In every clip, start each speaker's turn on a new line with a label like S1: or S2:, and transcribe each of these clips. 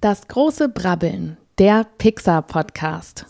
S1: Das große Brabbeln, der Pixar-Podcast.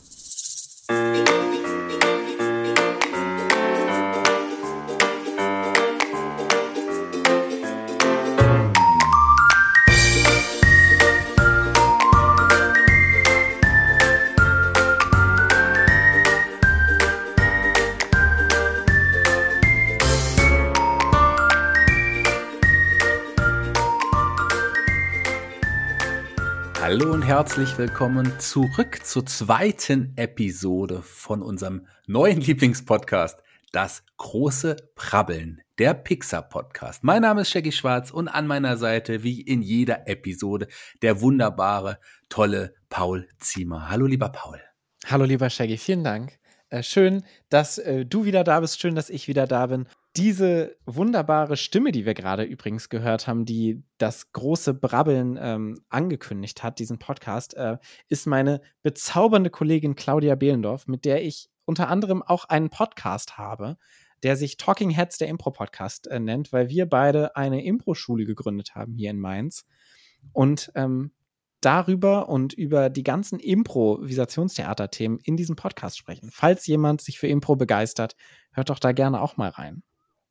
S2: Herzlich willkommen zurück zur zweiten Episode von unserem neuen Lieblingspodcast, das große Prabbeln, der Pixar Podcast. Mein Name ist Shaggy Schwarz und an meiner Seite, wie in jeder Episode, der wunderbare, tolle Paul Ziemer. Hallo, lieber Paul.
S3: Hallo, lieber Shaggy, vielen Dank. Äh, schön, dass äh, du wieder da bist, schön, dass ich wieder da bin diese wunderbare Stimme, die wir gerade übrigens gehört haben, die das große Brabbeln ähm, angekündigt hat, diesen Podcast, äh, ist meine bezaubernde Kollegin Claudia Behlendorf, mit der ich unter anderem auch einen Podcast habe, der sich Talking Heads, der Impro-Podcast, äh, nennt, weil wir beide eine Impro-Schule gegründet haben hier in Mainz. Und ähm, darüber und über die ganzen Improvisationstheater-Themen in diesem Podcast sprechen. Falls jemand sich für Impro begeistert, hört doch da gerne auch mal rein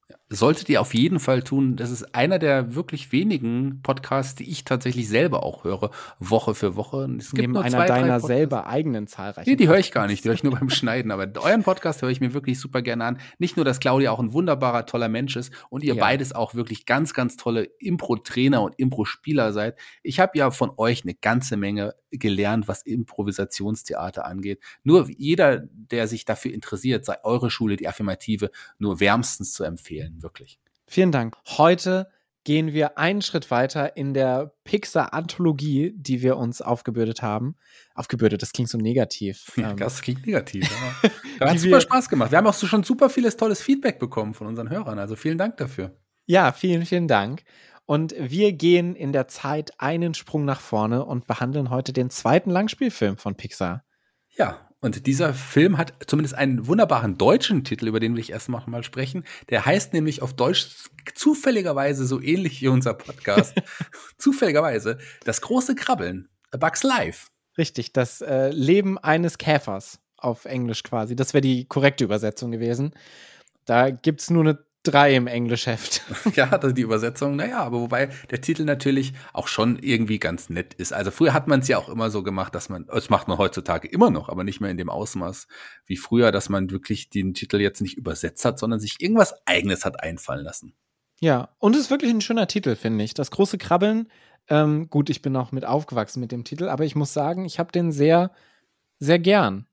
S3: Ja.
S2: Solltet ihr auf jeden Fall tun. Das ist einer der wirklich wenigen Podcasts, die ich tatsächlich selber auch höre, Woche für Woche.
S3: Es gibt Neben nur einer zwei, deiner selber eigenen zahlreichen.
S2: Nee, die höre ich gar nicht, die höre ich nur beim Schneiden. Aber euren Podcast höre ich mir wirklich super gerne an. Nicht nur, dass Claudia auch ein wunderbarer, toller Mensch ist und ihr ja. beides auch wirklich ganz, ganz tolle Impro-Trainer und Impro-Spieler seid. Ich habe ja von euch eine ganze Menge gelernt, was Improvisationstheater angeht. Nur jeder, der sich dafür interessiert, sei eure Schule, die Affirmative, nur wärmstens zu empfehlen wirklich.
S3: Vielen Dank. Heute gehen wir einen Schritt weiter in der Pixar-Anthologie, die wir uns aufgebürdet haben. Aufgebürdet, das klingt so negativ.
S2: Ja, ähm. das klingt negativ. Ja. hat super Spaß gemacht. Wir haben auch so schon super vieles tolles Feedback bekommen von unseren Hörern. Also vielen Dank dafür.
S3: Ja, vielen, vielen Dank. Und wir gehen in der Zeit einen Sprung nach vorne und behandeln heute den zweiten Langspielfilm von Pixar.
S2: Ja, und dieser Film hat zumindest einen wunderbaren deutschen Titel, über den will ich erst mal sprechen. Der heißt nämlich auf Deutsch zufälligerweise so ähnlich wie unser Podcast. zufälligerweise Das große Krabbeln. A Bugs Life.
S3: Richtig, das äh, Leben eines Käfers auf Englisch quasi. Das wäre die korrekte Übersetzung gewesen. Da gibt es nur eine drei im Englischheft.
S2: Ja, die Übersetzung, naja, aber wobei der Titel natürlich auch schon irgendwie ganz nett ist. Also früher hat man es ja auch immer so gemacht, dass man, das macht man heutzutage immer noch, aber nicht mehr in dem Ausmaß wie früher, dass man wirklich den Titel jetzt nicht übersetzt hat, sondern sich irgendwas eigenes hat einfallen lassen.
S3: Ja, und es ist wirklich ein schöner Titel, finde ich. Das große Krabbeln. Ähm, gut, ich bin auch mit aufgewachsen mit dem Titel, aber ich muss sagen, ich habe den sehr, sehr gern.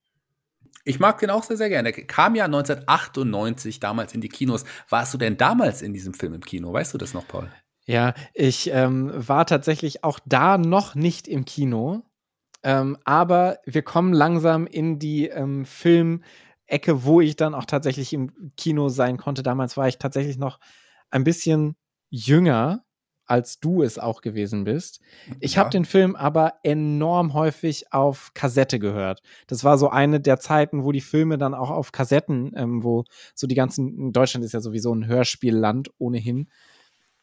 S2: Ich mag den auch sehr, sehr gerne. Der kam ja 1998 damals in die Kinos. Warst du denn damals in diesem Film im Kino? Weißt du das noch, Paul?
S3: Ja, ich ähm, war tatsächlich auch da noch nicht im Kino. Ähm, aber wir kommen langsam in die ähm, Filmecke, wo ich dann auch tatsächlich im Kino sein konnte. Damals war ich tatsächlich noch ein bisschen jünger als du es auch gewesen bist. Ich ja. habe den Film aber enorm häufig auf Kassette gehört. Das war so eine der Zeiten, wo die Filme dann auch auf Kassetten, ähm, wo so die ganzen, Deutschland ist ja sowieso ein Hörspielland ohnehin.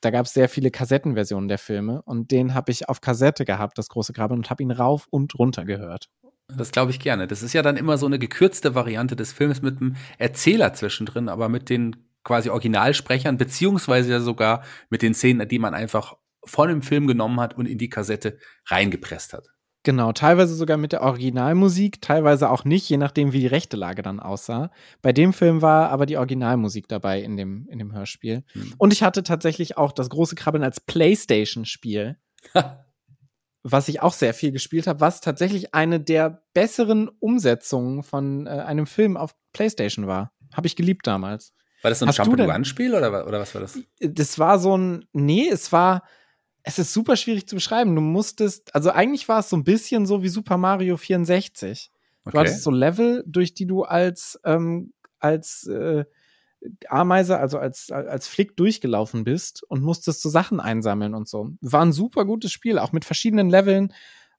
S3: Da gab es sehr viele Kassettenversionen der Filme und den habe ich auf Kassette gehabt, das große Graben, und habe ihn rauf und runter gehört.
S2: Das glaube ich gerne. Das ist ja dann immer so eine gekürzte Variante des Films mit einem Erzähler zwischendrin, aber mit den quasi Originalsprechern, beziehungsweise ja sogar mit den Szenen, die man einfach von dem Film genommen hat und in die Kassette reingepresst hat.
S3: Genau, teilweise sogar mit der Originalmusik, teilweise auch nicht, je nachdem, wie die rechte Lage dann aussah. Bei dem Film war aber die Originalmusik dabei in dem, in dem Hörspiel. Hm. Und ich hatte tatsächlich auch das große Krabbeln als Playstation-Spiel, was ich auch sehr viel gespielt habe, was tatsächlich eine der besseren Umsetzungen von äh, einem Film auf Playstation war. Habe ich geliebt damals.
S2: War das so ein Jump-and-Run-Spiel oder, oder was war das?
S3: Das war so ein, nee, es war, es ist super schwierig zu beschreiben. Du musstest, also eigentlich war es so ein bisschen so wie Super Mario 64. Okay. Du hattest so Level, durch die du als, ähm, als äh, Ameise, also als, als Flick durchgelaufen bist und musstest so Sachen einsammeln und so. War ein super gutes Spiel, auch mit verschiedenen Leveln.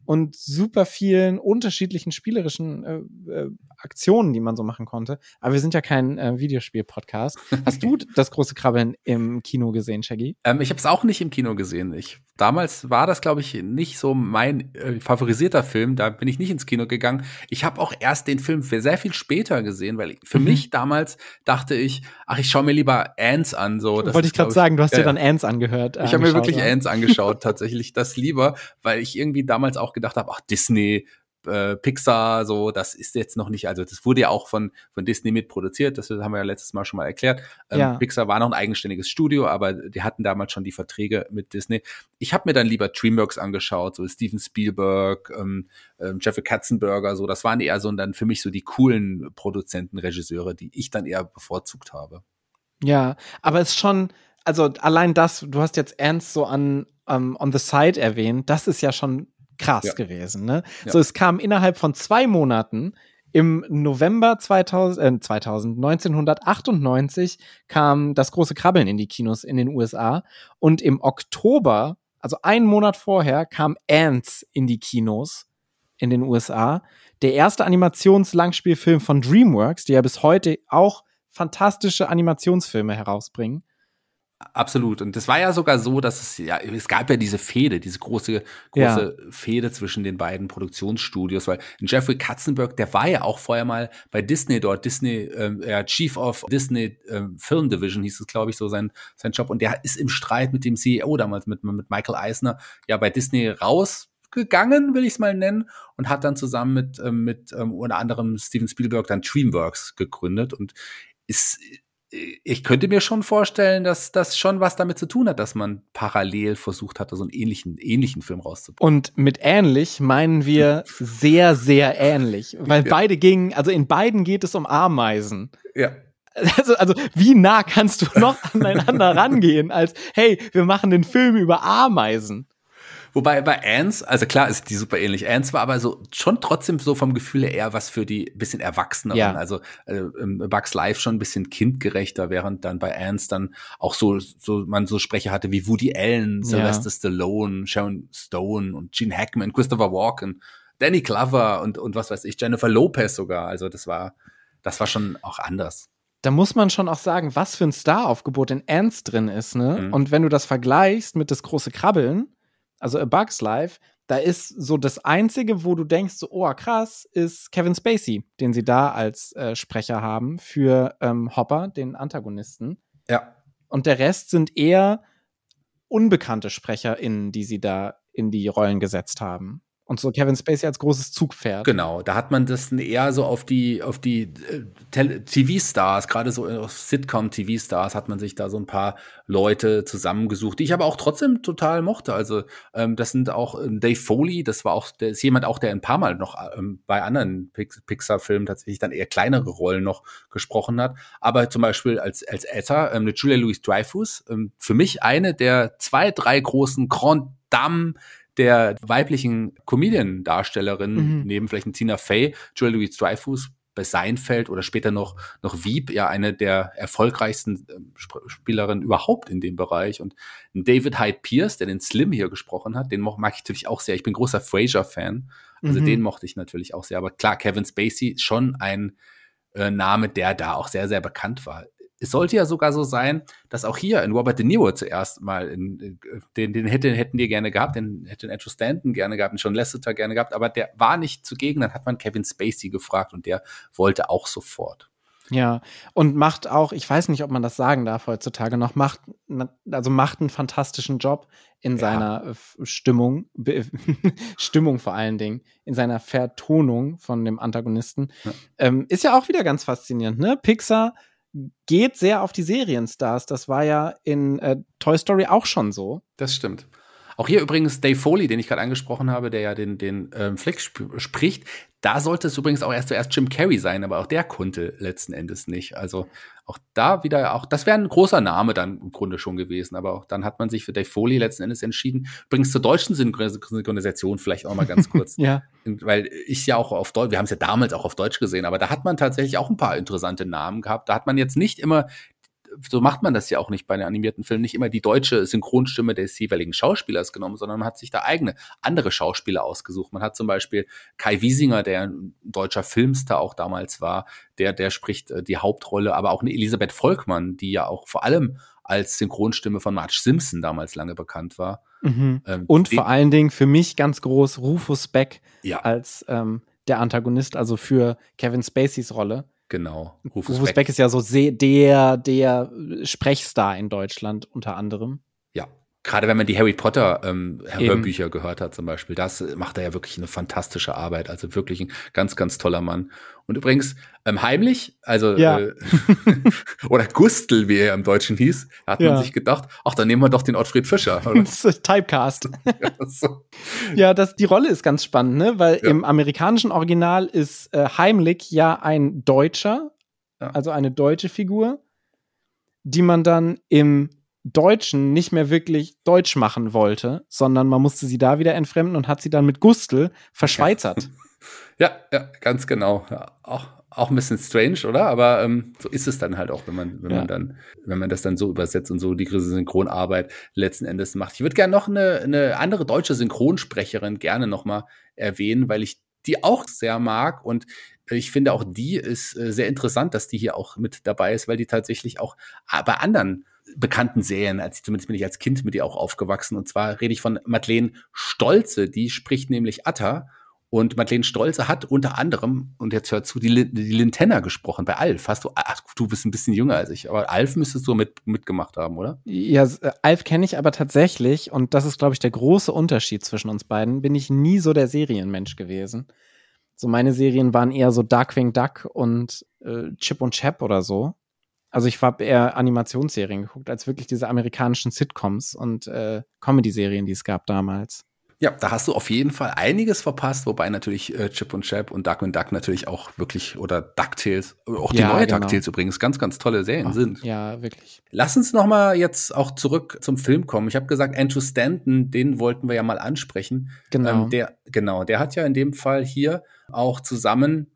S3: Und super vielen unterschiedlichen spielerischen äh, äh, Aktionen, die man so machen konnte. Aber wir sind ja kein äh, Videospiel-Podcast. Hast du das große Krabbeln im Kino gesehen, Shaggy?
S2: Ähm, ich habe es auch nicht im Kino gesehen. Ich, damals war das, glaube ich, nicht so mein äh, favorisierter Film. Da bin ich nicht ins Kino gegangen. Ich habe auch erst den Film sehr viel später gesehen, weil für mhm. mich damals dachte ich, ach, ich schaue mir lieber Ants an. So,
S3: Wollte ich gerade sagen, du hast ja, dir dann Ants angehört.
S2: Ich habe mir wirklich ja. Ants angeschaut, tatsächlich das lieber, weil ich irgendwie damals auch gedacht habe, ach, Disney, äh, Pixar, so, das ist jetzt noch nicht, also das wurde ja auch von, von Disney mitproduziert, das haben wir ja letztes Mal schon mal erklärt. Ähm, ja. Pixar war noch ein eigenständiges Studio, aber die hatten damals schon die Verträge mit Disney. Ich habe mir dann lieber DreamWorks angeschaut, so Steven Spielberg, ähm, ähm, Jeffrey Katzenberger, so, das waren eher so dann für mich so die coolen Produzenten, Regisseure, die ich dann eher bevorzugt habe.
S3: Ja, aber es ist schon, also allein das, du hast jetzt Ernst so an um, ähm, On the Side erwähnt, das ist ja schon krass ja. gewesen. Ne? Ja. So, es kam innerhalb von zwei Monaten im November 2000, äh, 2000, 1998 kam das große Krabbeln in die Kinos in den USA und im Oktober, also einen Monat vorher, kam Ants in die Kinos in den USA. Der erste Animationslangspielfilm von DreamWorks, die ja bis heute auch fantastische Animationsfilme herausbringen.
S2: Absolut. Und das war ja sogar so, dass es ja, es gab ja diese Fehde, diese große, große ja. Fehde zwischen den beiden Produktionsstudios, weil Jeffrey Katzenberg, der war ja auch vorher mal bei Disney dort, Disney, ähm, ja, Chief of Disney ähm, Film Division hieß es, glaube ich, so sein, sein Job. Und der ist im Streit mit dem CEO damals, mit, mit Michael Eisner, ja, bei Disney rausgegangen, will ich es mal nennen, und hat dann zusammen mit, ähm, mit ähm, unter anderem Steven Spielberg dann Dreamworks gegründet und ist ich könnte mir schon vorstellen, dass das schon was damit zu tun hat, dass man parallel versucht hatte, so einen ähnlichen, ähnlichen Film rauszubringen.
S3: Und mit ähnlich meinen wir sehr, sehr ähnlich. Weil ja. beide gingen, also in beiden geht es um Ameisen.
S2: Ja.
S3: Also, also, wie nah kannst du noch aneinander rangehen, als, hey, wir machen den Film über Ameisen?
S2: Wobei bei Ants, also klar ist die super ähnlich. Ants war aber so schon trotzdem so vom Gefühl eher was für die bisschen Erwachseneren. Ja. Also äh, Bugs Life schon ein bisschen kindgerechter, während dann bei Ants dann auch so, so man so Sprecher hatte wie Woody Allen, Sylvester ja. Stallone, Sharon Stone und Gene Hackman, Christopher Walken, Danny Glover und, und was weiß ich, Jennifer Lopez sogar. Also das war, das war schon auch anders
S3: da muss man schon auch sagen, was für ein Staraufgebot in Ants drin ist, ne? Mhm. Und wenn du das vergleichst mit das große Krabbeln, also A Bug's Life, da ist so das Einzige, wo du denkst, so, oh krass, ist Kevin Spacey, den sie da als äh, Sprecher haben für ähm, Hopper, den Antagonisten.
S2: Ja.
S3: Und der Rest sind eher unbekannte SprecherInnen, die sie da in die Rollen gesetzt haben. Und so Kevin Spacey als großes Zugpferd.
S2: Genau, da hat man das eher so auf die, auf die äh, TV-Stars, gerade so Sitcom-TV-Stars hat man sich da so ein paar Leute zusammengesucht, die ich aber auch trotzdem total mochte. Also ähm, das sind auch ähm, Dave Foley, das war auch, der ist jemand auch, der ein paar Mal noch ähm, bei anderen Pixar-Filmen tatsächlich dann eher kleinere Rollen noch gesprochen hat. Aber zum Beispiel als, als Etta, ähm, eine Julia Louis-Dreyfus, ähm, für mich eine der zwei, drei großen Grand Dames der weiblichen Comedian-Darstellerin, mhm. neben vielleicht ein Tina Fey, Julia Louis-Dreyfus, bei Seinfeld oder später noch, noch Wieb, ja eine der erfolgreichsten ähm, Spielerinnen überhaupt in dem Bereich. Und David Hyde Pierce, der den Slim hier gesprochen hat, den mag ich natürlich auch sehr. Ich bin großer Frasier-Fan. Also mhm. den mochte ich natürlich auch sehr. Aber klar, Kevin Spacey schon ein äh, Name, der da auch sehr, sehr bekannt war es sollte ja sogar so sein, dass auch hier in Robert De Niro zuerst mal in, den, den hätte, hätten die gerne gehabt, den hätte Andrew Stanton gerne gehabt, den John Lasseter gerne gehabt, aber der war nicht zugegen. Dann hat man Kevin Spacey gefragt und der wollte auch sofort.
S3: Ja, und macht auch, ich weiß nicht, ob man das sagen darf heutzutage noch, macht, also macht einen fantastischen Job in ja. seiner Stimmung, Stimmung vor allen Dingen, in seiner Vertonung von dem Antagonisten. Ja. Ähm, ist ja auch wieder ganz faszinierend, ne? Pixar geht sehr auf die Serienstars. Das war ja in äh, Toy Story auch schon so.
S2: Das stimmt. Auch hier übrigens Dave Foley, den ich gerade angesprochen habe, der ja den, den ähm, Flick sp spricht. Da sollte es übrigens auch erst zuerst Jim Carrey sein, aber auch der konnte letzten Endes nicht. Also auch da wieder, auch das wäre ein großer Name dann im Grunde schon gewesen. Aber auch dann hat man sich für Dave Foley letzten Endes entschieden. Übrigens zur deutschen Synchronisation vielleicht auch mal ganz kurz.
S3: ja.
S2: Weil ich ja auch auf Deutsch, wir haben es ja damals auch auf Deutsch gesehen, aber da hat man tatsächlich auch ein paar interessante Namen gehabt. Da hat man jetzt nicht immer so macht man das ja auch nicht bei den animierten Filmen, nicht immer die deutsche Synchronstimme des jeweiligen Schauspielers genommen, sondern man hat sich da eigene, andere Schauspieler ausgesucht. Man hat zum Beispiel Kai Wiesinger, der ein deutscher Filmstar auch damals war, der, der spricht äh, die Hauptrolle, aber auch eine Elisabeth Volkmann, die ja auch vor allem als Synchronstimme von Marge Simpson damals lange bekannt war.
S3: Mhm. Ähm, Und vor allen Dingen für mich ganz groß Rufus Beck ja. als ähm, der Antagonist, also für Kevin Spaceys Rolle.
S2: Genau.
S3: Rufus, Rufus Beck. Beck. ist ja so der, der Sprechstar in Deutschland unter anderem.
S2: Ja, gerade wenn man die Harry Potter ähm, Hörbücher gehört hat zum Beispiel, das macht er ja wirklich eine fantastische Arbeit. Also wirklich ein ganz, ganz toller Mann. Und übrigens ähm, heimlich, also ja. äh, oder Gustl, wie er im Deutschen hieß, hat ja. man sich gedacht, ach, dann nehmen wir doch den Ottfried Fischer.
S3: das ist Typecast. ja, das, die Rolle ist ganz spannend, ne? Weil ja. im amerikanischen Original ist äh, Heimlich ja ein Deutscher, also eine deutsche Figur, die man dann im Deutschen nicht mehr wirklich deutsch machen wollte, sondern man musste sie da wieder entfremden und hat sie dann mit Gustl verschweizert.
S2: Ja, ja, ganz genau. Ja, auch, auch ein bisschen strange, oder? Aber ähm, so ist es dann halt auch, wenn man, wenn ja. man dann, wenn man das dann so übersetzt und so die Synchronarbeit letzten Endes macht. Ich würde gerne noch eine, eine andere deutsche Synchronsprecherin gerne noch mal erwähnen, weil ich die auch sehr mag und ich finde auch die ist äh, sehr interessant, dass die hier auch mit dabei ist, weil die tatsächlich auch äh, bei anderen bekannten Serien, als zumindest bin ich als Kind mit ihr auch aufgewachsen. Und zwar rede ich von Madeleine Stolze, die spricht nämlich Atta. Und Madeleine Stolze hat unter anderem, und jetzt hört zu, die, die Lintenna gesprochen bei Alf. Hast du, ach, du bist ein bisschen jünger als ich, aber Alf müsstest du mit, mitgemacht haben, oder?
S3: Ja, äh, Alf kenne ich aber tatsächlich, und das ist, glaube ich, der große Unterschied zwischen uns beiden, bin ich nie so der Serienmensch gewesen. So meine Serien waren eher so Darkwing Duck und äh, Chip und Chap oder so. Also ich habe eher Animationsserien geguckt, als wirklich diese amerikanischen Sitcoms und äh, Comedy-Serien, die es gab damals.
S2: Ja, da hast du auf jeden Fall einiges verpasst, wobei natürlich äh, Chip und Chap und Duck und Duck natürlich auch wirklich oder DuckTales, auch die ja, neue genau. DuckTales übrigens ganz ganz tolle Serien Ach, sind.
S3: Ja, wirklich.
S2: Lass uns noch mal jetzt auch zurück zum Film kommen. Ich habe gesagt, Andrew Stanton, den wollten wir ja mal ansprechen. Genau. Ähm, der genau, der hat ja in dem Fall hier auch zusammen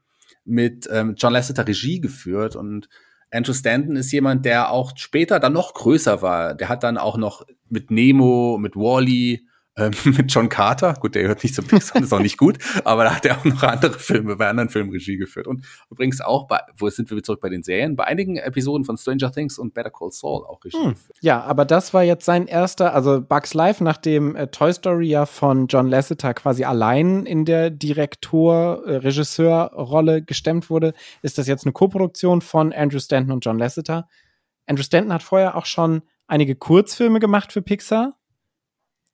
S2: mit ähm, John Lasseter Regie geführt und Andrew Stanton ist jemand, der auch später dann noch größer war. Der hat dann auch noch mit Nemo, mit Wally, ähm, mit John Carter, gut, der hört nicht so Pixar, ist auch nicht gut, aber da hat er auch noch andere Filme bei anderen Filmen Regie geführt. Und übrigens auch bei, wo sind wir zurück bei den Serien, bei einigen Episoden von Stranger Things und Better Call Saul auch Regie hm. geführt.
S3: Ja, aber das war jetzt sein erster, also Bugs Life, nachdem äh, Toy Story ja von John Lasseter quasi allein in der Direktor, äh, Regisseur-Rolle gestemmt wurde, ist das jetzt eine Koproduktion von Andrew Stanton und John Lasseter. Andrew Stanton hat vorher auch schon einige Kurzfilme gemacht für Pixar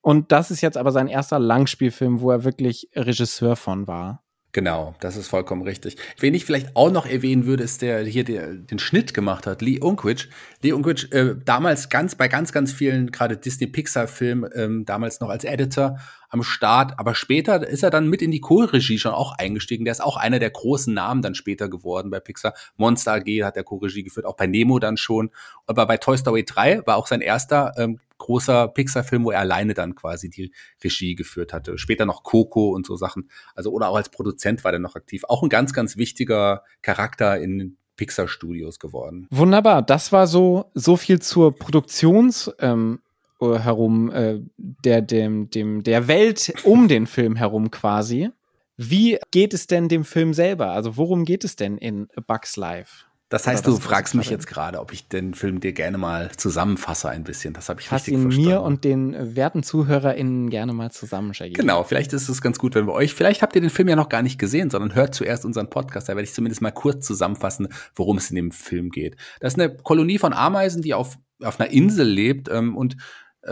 S3: und das ist jetzt aber sein erster Langspielfilm, wo er wirklich Regisseur von war.
S2: Genau, das ist vollkommen richtig. Wen ich vielleicht auch noch erwähnen würde, ist der hier der, den Schnitt gemacht hat, Lee Unkwich. Lee Unkwich äh, damals ganz bei ganz ganz vielen gerade Disney Pixar Filmen ähm, damals noch als Editor am Start, aber später ist er dann mit in die Co-Regie schon auch eingestiegen. Der ist auch einer der großen Namen dann später geworden bei Pixar. Monster AG hat der Co-Regie geführt, auch bei Nemo dann schon. Aber bei Toy Story 3 war auch sein erster ähm, großer Pixar-Film, wo er alleine dann quasi die Regie geführt hatte. Später noch Coco und so Sachen. Also, oder auch als Produzent war der noch aktiv. Auch ein ganz, ganz wichtiger Charakter in Pixar Studios geworden.
S3: Wunderbar. Das war so, so viel zur Produktions, ähm, herum, äh, der, dem, dem, der Welt um den Film herum quasi. Wie geht es denn dem Film selber? Also worum geht es denn in A Bugs Life?
S2: Das heißt, du fragst mich jetzt gerade, ob ich den Film dir gerne mal zusammenfasse ein bisschen. Das habe ich Fass richtig ihn
S3: verstanden. mir und den werten ZuhörerInnen gerne mal zusammen, Shaggy.
S2: Genau, vielleicht ist es ganz gut, wenn wir euch, vielleicht habt ihr den Film ja noch gar nicht gesehen, sondern hört zuerst unseren Podcast. Da werde ich zumindest mal kurz zusammenfassen, worum es in dem Film geht. Das ist eine Kolonie von Ameisen, die auf, auf einer Insel lebt ähm, und äh,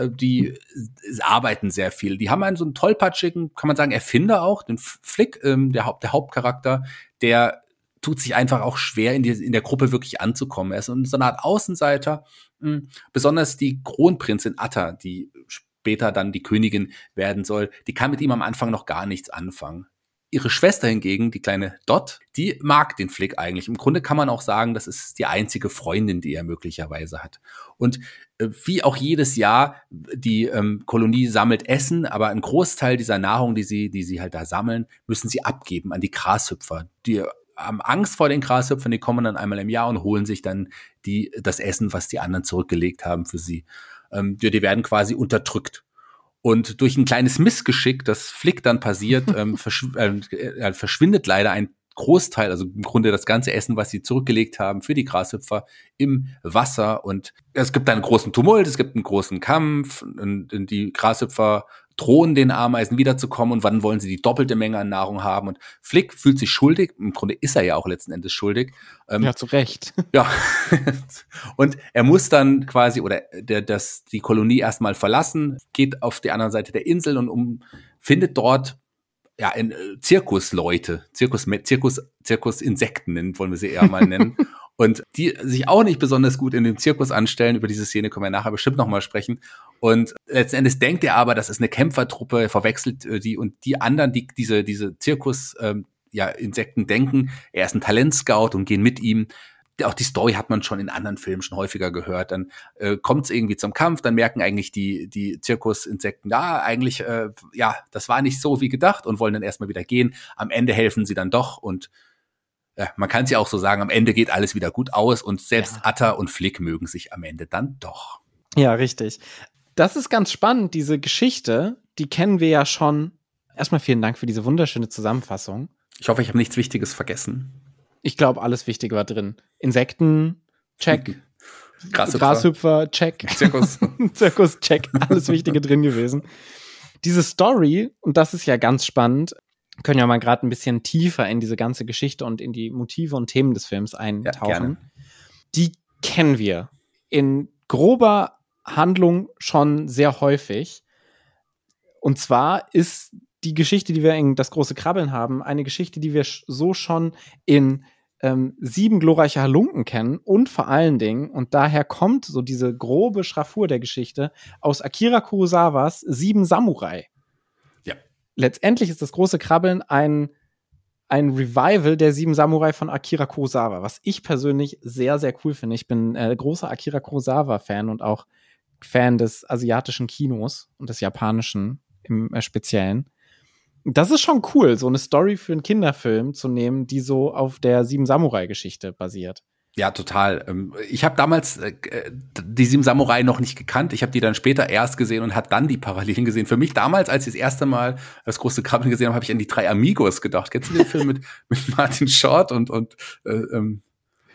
S2: die arbeiten sehr viel. Die haben einen so einen tollpatschigen, kann man sagen, Erfinder auch, den Flick, ähm, der, Haupt, der Hauptcharakter, der tut sich einfach auch schwer, in, die, in der Gruppe wirklich anzukommen. Er ist so eine Art Außenseiter. Hm, besonders die Kronprinzin Atta, die später dann die Königin werden soll, die kann mit ihm am Anfang noch gar nichts anfangen. Ihre Schwester hingegen, die kleine Dot, die mag den Flick eigentlich. Im Grunde kann man auch sagen, das ist die einzige Freundin, die er möglicherweise hat. Und äh, wie auch jedes Jahr, die ähm, Kolonie sammelt Essen, aber ein Großteil dieser Nahrung, die sie, die sie halt da sammeln, müssen sie abgeben an die Grashüpfer, die haben Angst vor den Grashüpfern, die kommen dann einmal im Jahr und holen sich dann die, das Essen, was die anderen zurückgelegt haben für sie. Ähm, die, die werden quasi unterdrückt. Und durch ein kleines Missgeschick, das Flick dann passiert, ähm, verschw äh, verschwindet leider ein Großteil, also im Grunde das ganze Essen, was sie zurückgelegt haben für die Grashüpfer im Wasser. Und es gibt einen großen Tumult, es gibt einen großen Kampf und, und die Grashüpfer drohen den Ameisen wiederzukommen und wann wollen sie die doppelte Menge an Nahrung haben. Und Flick fühlt sich schuldig, im Grunde ist er ja auch letzten Endes schuldig.
S3: Ähm, ja, zu Recht.
S2: Ja. und er muss dann quasi, oder der, das, die Kolonie erstmal verlassen, geht auf die andere Seite der Insel und um, findet dort ja, in, äh, Zirkusleute, Zirkus, Zirkus, Zirkusinsekten wollen wir sie eher mal nennen. Und die sich auch nicht besonders gut in dem Zirkus anstellen. Über diese Szene können wir nachher bestimmt nochmal sprechen. Und letzten Endes denkt er aber, das ist eine Kämpfertruppe, verwechselt äh, die und die anderen, die diese, diese Zirkus, ähm, ja, Insekten denken, er ist ein Talentscout und gehen mit ihm auch die Story hat man schon in anderen Filmen schon häufiger gehört. Dann äh, kommt es irgendwie zum Kampf, dann merken eigentlich die, die Zirkusinsekten, ja, eigentlich, äh, ja, das war nicht so wie gedacht und wollen dann erstmal wieder gehen. Am Ende helfen sie dann doch und ja, man kann es ja auch so sagen, am Ende geht alles wieder gut aus und selbst ja. Atta und Flick mögen sich am Ende dann doch.
S3: Ja, richtig. Das ist ganz spannend, diese Geschichte, die kennen wir ja schon. Erstmal vielen Dank für diese wunderschöne Zusammenfassung.
S2: Ich hoffe, ich habe nichts Wichtiges vergessen.
S3: Ich glaube, alles Wichtige war drin. Insekten, check. Grashüpfer, Grashüpfer check. Zirkus. Zirkus, check. Alles Wichtige drin gewesen. Diese Story, und das ist ja ganz spannend, können ja mal gerade ein bisschen tiefer in diese ganze Geschichte und in die Motive und Themen des Films eintauchen. Ja, die kennen wir in grober Handlung schon sehr häufig. Und zwar ist die Geschichte, die wir in das große Krabbeln haben, eine Geschichte, die wir so schon in ähm, sieben glorreiche Halunken kennen und vor allen Dingen, und daher kommt so diese grobe Schraffur der Geschichte, aus Akira Kurosawas Sieben Samurai. Letztendlich ist das große Krabbeln ein, ein Revival der Sieben Samurai von Akira Kurosawa, was ich persönlich sehr, sehr cool finde. Ich bin äh, großer Akira Kurosawa-Fan und auch Fan des asiatischen Kinos und des japanischen im äh, Speziellen das ist schon cool, so eine Story für einen Kinderfilm zu nehmen, die so auf der Sieben Samurai-Geschichte basiert.
S2: Ja, total. Ähm, ich habe damals äh, die Sieben Samurai noch nicht gekannt. Ich habe die dann später erst gesehen und hat dann die Parallelen gesehen. Für mich damals, als ich das erste Mal das große Krabbeln gesehen habe, habe ich an die drei Amigos gedacht. Kennst du den Film mit, mit Martin Short und, und äh, ähm,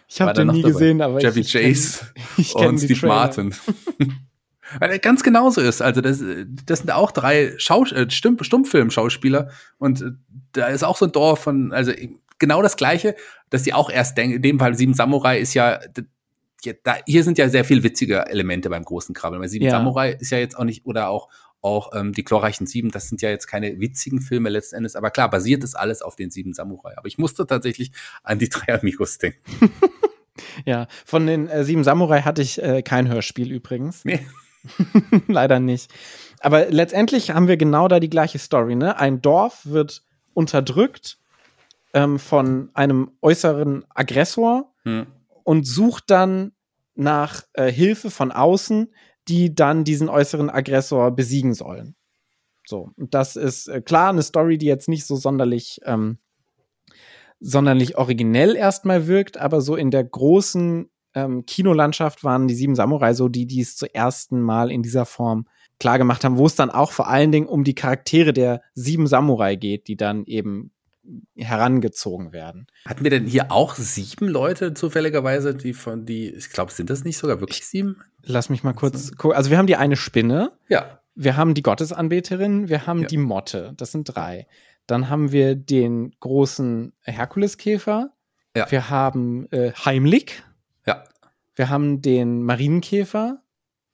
S3: ich habe den nie dabei? gesehen, aber
S2: Chevy
S3: ich,
S2: Chase ich kenn, ich und Steve Trailer. Martin. Weil er ganz genauso ist. Also das, das sind auch drei Schaus äh, Stumm Stummfilm-Schauspieler und äh, da ist auch so ein Dorf von, also genau das Gleiche, dass die auch erst denken, in dem Fall Sieben Samurai ist ja, da, hier sind ja sehr viel witzige Elemente beim großen Krabbeln. Weil Sieben ja. Samurai ist ja jetzt auch nicht, oder auch, auch ähm, die glorreichen Sieben, das sind ja jetzt keine witzigen Filme letzten Endes, aber klar, basiert ist alles auf den Sieben Samurai. Aber ich musste tatsächlich an die drei Amigos denken.
S3: ja, von den äh, Sieben Samurai hatte ich äh, kein Hörspiel übrigens. Nee. Leider nicht. Aber letztendlich haben wir genau da die gleiche Story. Ne? Ein Dorf wird unterdrückt ähm, von einem äußeren Aggressor hm. und sucht dann nach äh, Hilfe von außen, die dann diesen äußeren Aggressor besiegen sollen. So, und das ist äh, klar eine Story, die jetzt nicht so sonderlich ähm, sonderlich originell erstmal wirkt, aber so in der großen ähm, Kinolandschaft waren die Sieben Samurai so die, die es zum ersten Mal in dieser Form klar gemacht haben, wo es dann auch vor allen Dingen um die Charaktere der Sieben Samurai geht, die dann eben herangezogen werden.
S2: Hatten wir denn hier auch sieben Leute zufälligerweise, die von die, ich glaube, sind das nicht sogar wirklich sieben?
S3: Lass mich mal kurz gucken. Also wir haben die eine Spinne.
S2: Ja.
S3: Wir haben die Gottesanbeterin, wir haben ja. die Motte, das sind drei. Dann haben wir den großen Herkuleskäfer. Ja. Wir haben äh, Heimlich.
S2: Ja.
S3: Wir haben den Marienkäfer.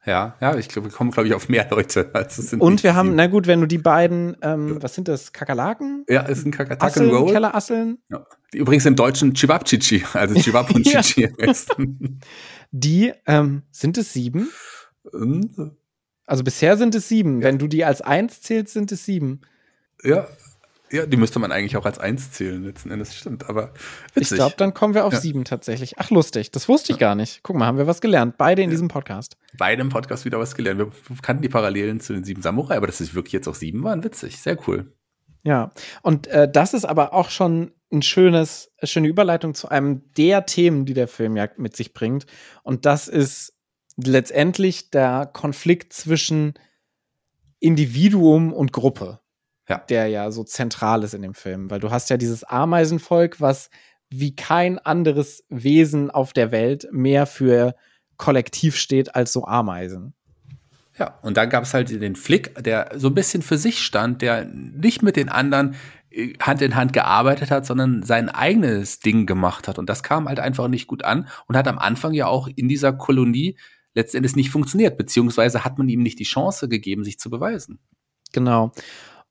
S2: Ja, ja, ich glaube, wir kommen, glaube ich, auf mehr Leute.
S3: Als es sind Und wir haben, na gut, wenn du die beiden, ähm, was sind das, Kakerlaken?
S2: Ja, es sind Kakerlaken
S3: Asseln, Kellerasseln. Ja.
S2: Die übrigens im Deutschen Chibabchichi, also Chibab und Chichi
S3: Die, ähm, sind es sieben? Also bisher sind es sieben. Ja. Wenn du die als eins zählst, sind es sieben.
S2: Ja, ja, die müsste man eigentlich auch als eins zählen, letzten Endes, stimmt. Aber
S3: witzig. Ich glaube, dann kommen wir auf ja. sieben tatsächlich. Ach, lustig. Das wusste ich ja. gar nicht. Guck mal, haben wir was gelernt. Beide in ja. diesem Podcast.
S2: Beide im Podcast wieder was gelernt. Wir kannten die Parallelen zu den sieben Samurai, aber dass es wirklich jetzt auch sieben waren, witzig. Sehr cool.
S3: Ja, und äh, das ist aber auch schon ein schönes, eine schöne Überleitung zu einem der Themen, die der Film ja mit sich bringt. Und das ist letztendlich der Konflikt zwischen Individuum und Gruppe,
S2: ja.
S3: der ja so zentral ist in dem Film. Weil du hast ja dieses Ameisenvolk, was wie kein anderes Wesen auf der Welt mehr für Kollektiv steht als so Ameisen.
S2: Ja, und dann gab es halt den Flick, der so ein bisschen für sich stand, der nicht mit den anderen äh, Hand in Hand gearbeitet hat, sondern sein eigenes Ding gemacht hat. Und das kam halt einfach nicht gut an und hat am Anfang ja auch in dieser Kolonie letztendlich nicht funktioniert, beziehungsweise hat man ihm nicht die Chance gegeben, sich zu beweisen.
S3: Genau.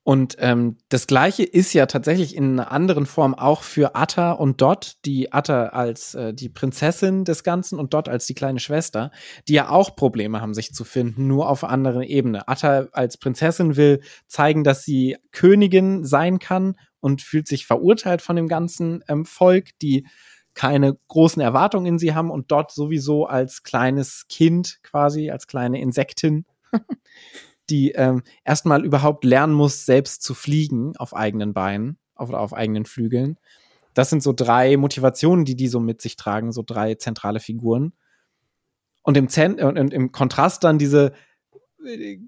S3: Und ähm, das Gleiche ist ja tatsächlich in einer anderen Form auch für Atta und Dot, die Atta als äh, die Prinzessin des Ganzen und Dot als die kleine Schwester, die ja auch Probleme haben, sich zu finden, nur auf anderen Ebene. Atta als Prinzessin will zeigen, dass sie Königin sein kann und fühlt sich verurteilt von dem ganzen ähm, Volk, die keine großen Erwartungen in sie haben und Dot sowieso als kleines Kind quasi, als kleine Insektin. die ähm, erstmal überhaupt lernen muss, selbst zu fliegen auf eigenen Beinen auf, auf eigenen Flügeln. Das sind so drei Motivationen, die die so mit sich tragen, so drei zentrale Figuren. Und im, Zen und im Kontrast dann diese äh,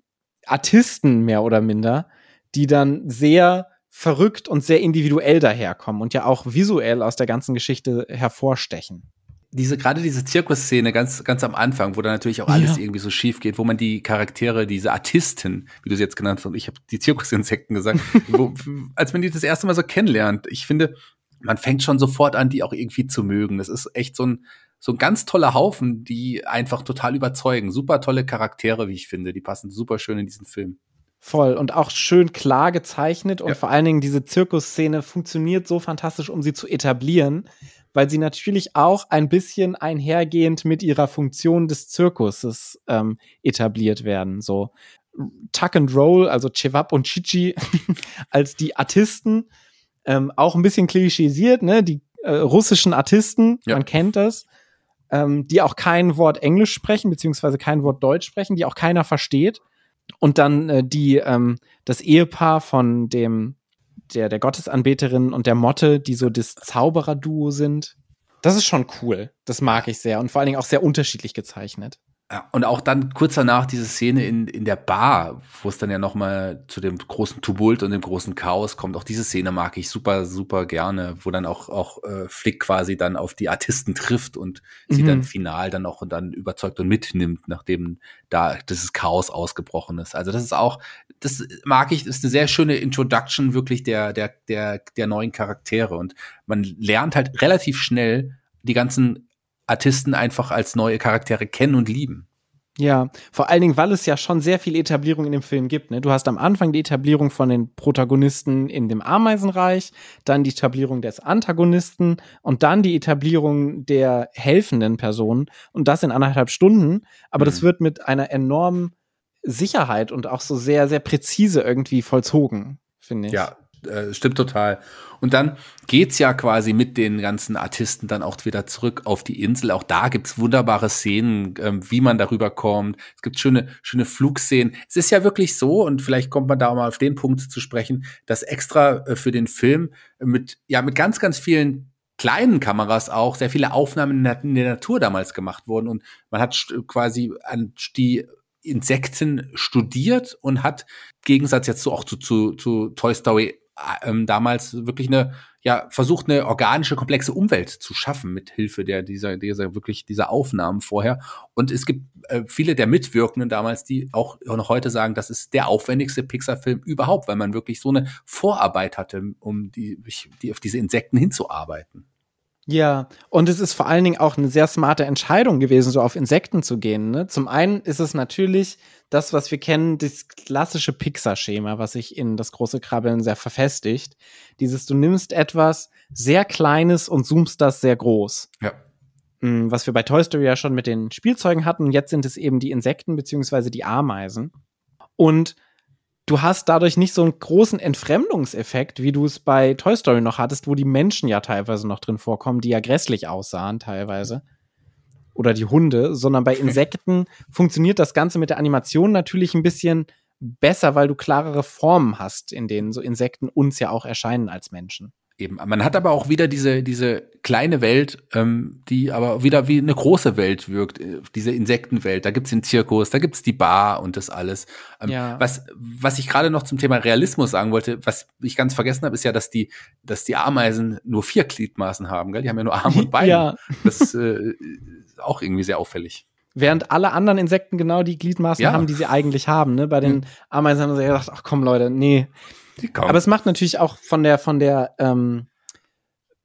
S3: Artisten mehr oder minder, die dann sehr verrückt und sehr individuell daherkommen und ja auch visuell aus der ganzen Geschichte hervorstechen
S2: diese gerade diese Zirkusszene ganz ganz am Anfang, wo da natürlich auch alles ja. irgendwie so schief geht, wo man die Charaktere, diese Artisten, wie du sie jetzt genannt hast, und ich habe die Zirkusinsekten gesagt, wo, als man die das erste Mal so kennenlernt, ich finde, man fängt schon sofort an, die auch irgendwie zu mögen. Das ist echt so ein so ein ganz toller Haufen, die einfach total überzeugen. Super tolle Charaktere, wie ich finde. Die passen super schön in diesen Film.
S3: Voll und auch schön klar gezeichnet und ja. vor allen Dingen diese Zirkusszene funktioniert so fantastisch, um sie zu etablieren, weil sie natürlich auch ein bisschen einhergehend mit ihrer Funktion des Zirkuses ähm, etabliert werden. So Tuck and Roll, also Chewab und Chichi als die Artisten, ähm, auch ein bisschen klischeisiert, ne? Die äh, russischen Artisten, ja. man kennt das, ähm, die auch kein Wort Englisch sprechen, beziehungsweise kein Wort Deutsch sprechen, die auch keiner versteht. Und dann äh, die, ähm, das Ehepaar von dem der, der Gottesanbeterin und der Motte, die so das Zaubererduo sind. Das ist schon cool. Das mag ich sehr und vor allen Dingen auch sehr unterschiedlich gezeichnet.
S2: Und auch dann kurz danach diese Szene in, in der Bar, wo es dann ja noch mal zu dem großen Tumult und dem großen Chaos kommt. Auch diese Szene mag ich super, super gerne, wo dann auch, auch äh, Flick quasi dann auf die Artisten trifft und mhm. sie dann final dann auch dann überzeugt und mitnimmt, nachdem da dieses Chaos ausgebrochen ist. Also das ist auch, das mag ich, das ist eine sehr schöne Introduction wirklich der, der, der, der neuen Charaktere. Und man lernt halt relativ schnell die ganzen Artisten einfach als neue Charaktere kennen und lieben.
S3: Ja, vor allen Dingen, weil es ja schon sehr viel Etablierung in dem Film gibt. Ne? Du hast am Anfang die Etablierung von den Protagonisten in dem Ameisenreich, dann die Etablierung des Antagonisten und dann die Etablierung der helfenden Person und das in anderthalb Stunden. Aber mhm. das wird mit einer enormen Sicherheit und auch so sehr, sehr präzise irgendwie vollzogen, finde ich.
S2: Ja, äh, stimmt total. Und dann geht's ja quasi mit den ganzen Artisten dann auch wieder zurück auf die Insel. Auch da gibt's wunderbare Szenen, ähm, wie man darüber kommt. Es gibt schöne, schöne Flugszenen. Es ist ja wirklich so, und vielleicht kommt man da mal auf den Punkt zu sprechen, dass extra äh, für den Film mit, ja, mit ganz, ganz vielen kleinen Kameras auch sehr viele Aufnahmen in der, in der Natur damals gemacht wurden. Und man hat quasi an die Insekten studiert und hat, Gegensatz jetzt so auch zu, zu, zu Toy Story ähm, damals wirklich eine, ja, versucht, eine organische, komplexe Umwelt zu schaffen mit Hilfe der, dieser, dieser, wirklich dieser Aufnahmen vorher. Und es gibt äh, viele der Mitwirkenden damals, die auch noch heute sagen, das ist der aufwendigste Pixar-Film überhaupt, weil man wirklich so eine Vorarbeit hatte, um die, die auf diese Insekten hinzuarbeiten.
S3: Ja, und es ist vor allen Dingen auch eine sehr smarte Entscheidung gewesen, so auf Insekten zu gehen. Ne? Zum einen ist es natürlich das, was wir kennen, das klassische Pixar-Schema, was sich in das große Krabbeln sehr verfestigt. Dieses, du nimmst etwas sehr Kleines und zoomst das sehr groß.
S2: Ja.
S3: Mm, was wir bei Toy Story ja schon mit den Spielzeugen hatten. Jetzt sind es eben die Insekten beziehungsweise die Ameisen. Und du hast dadurch nicht so einen großen Entfremdungseffekt, wie du es bei Toy Story noch hattest, wo die Menschen ja teilweise noch drin vorkommen, die ja grässlich aussahen teilweise. Oder die Hunde, sondern bei Insekten funktioniert das Ganze mit der Animation natürlich ein bisschen besser, weil du klarere Formen hast, in denen so Insekten uns ja auch erscheinen als Menschen.
S2: Eben. Man hat aber auch wieder diese, diese kleine Welt, ähm, die aber wieder wie eine große Welt wirkt, äh, diese Insektenwelt. Da gibt's den Zirkus, da gibt's die Bar und das alles. Ähm, ja. was, was ich gerade noch zum Thema Realismus sagen wollte, was ich ganz vergessen habe, ist ja, dass die, dass die Ameisen nur vier Gliedmaßen haben, gell? Die haben ja nur Arme und Beine. ja. Das äh, ist auch irgendwie sehr auffällig.
S3: Während alle anderen Insekten genau die Gliedmaßen ja. haben, die sie eigentlich haben. Ne? Bei den. Ameisen haben sie gedacht, ach komm Leute, nee, aber es macht natürlich auch von der, von der ähm,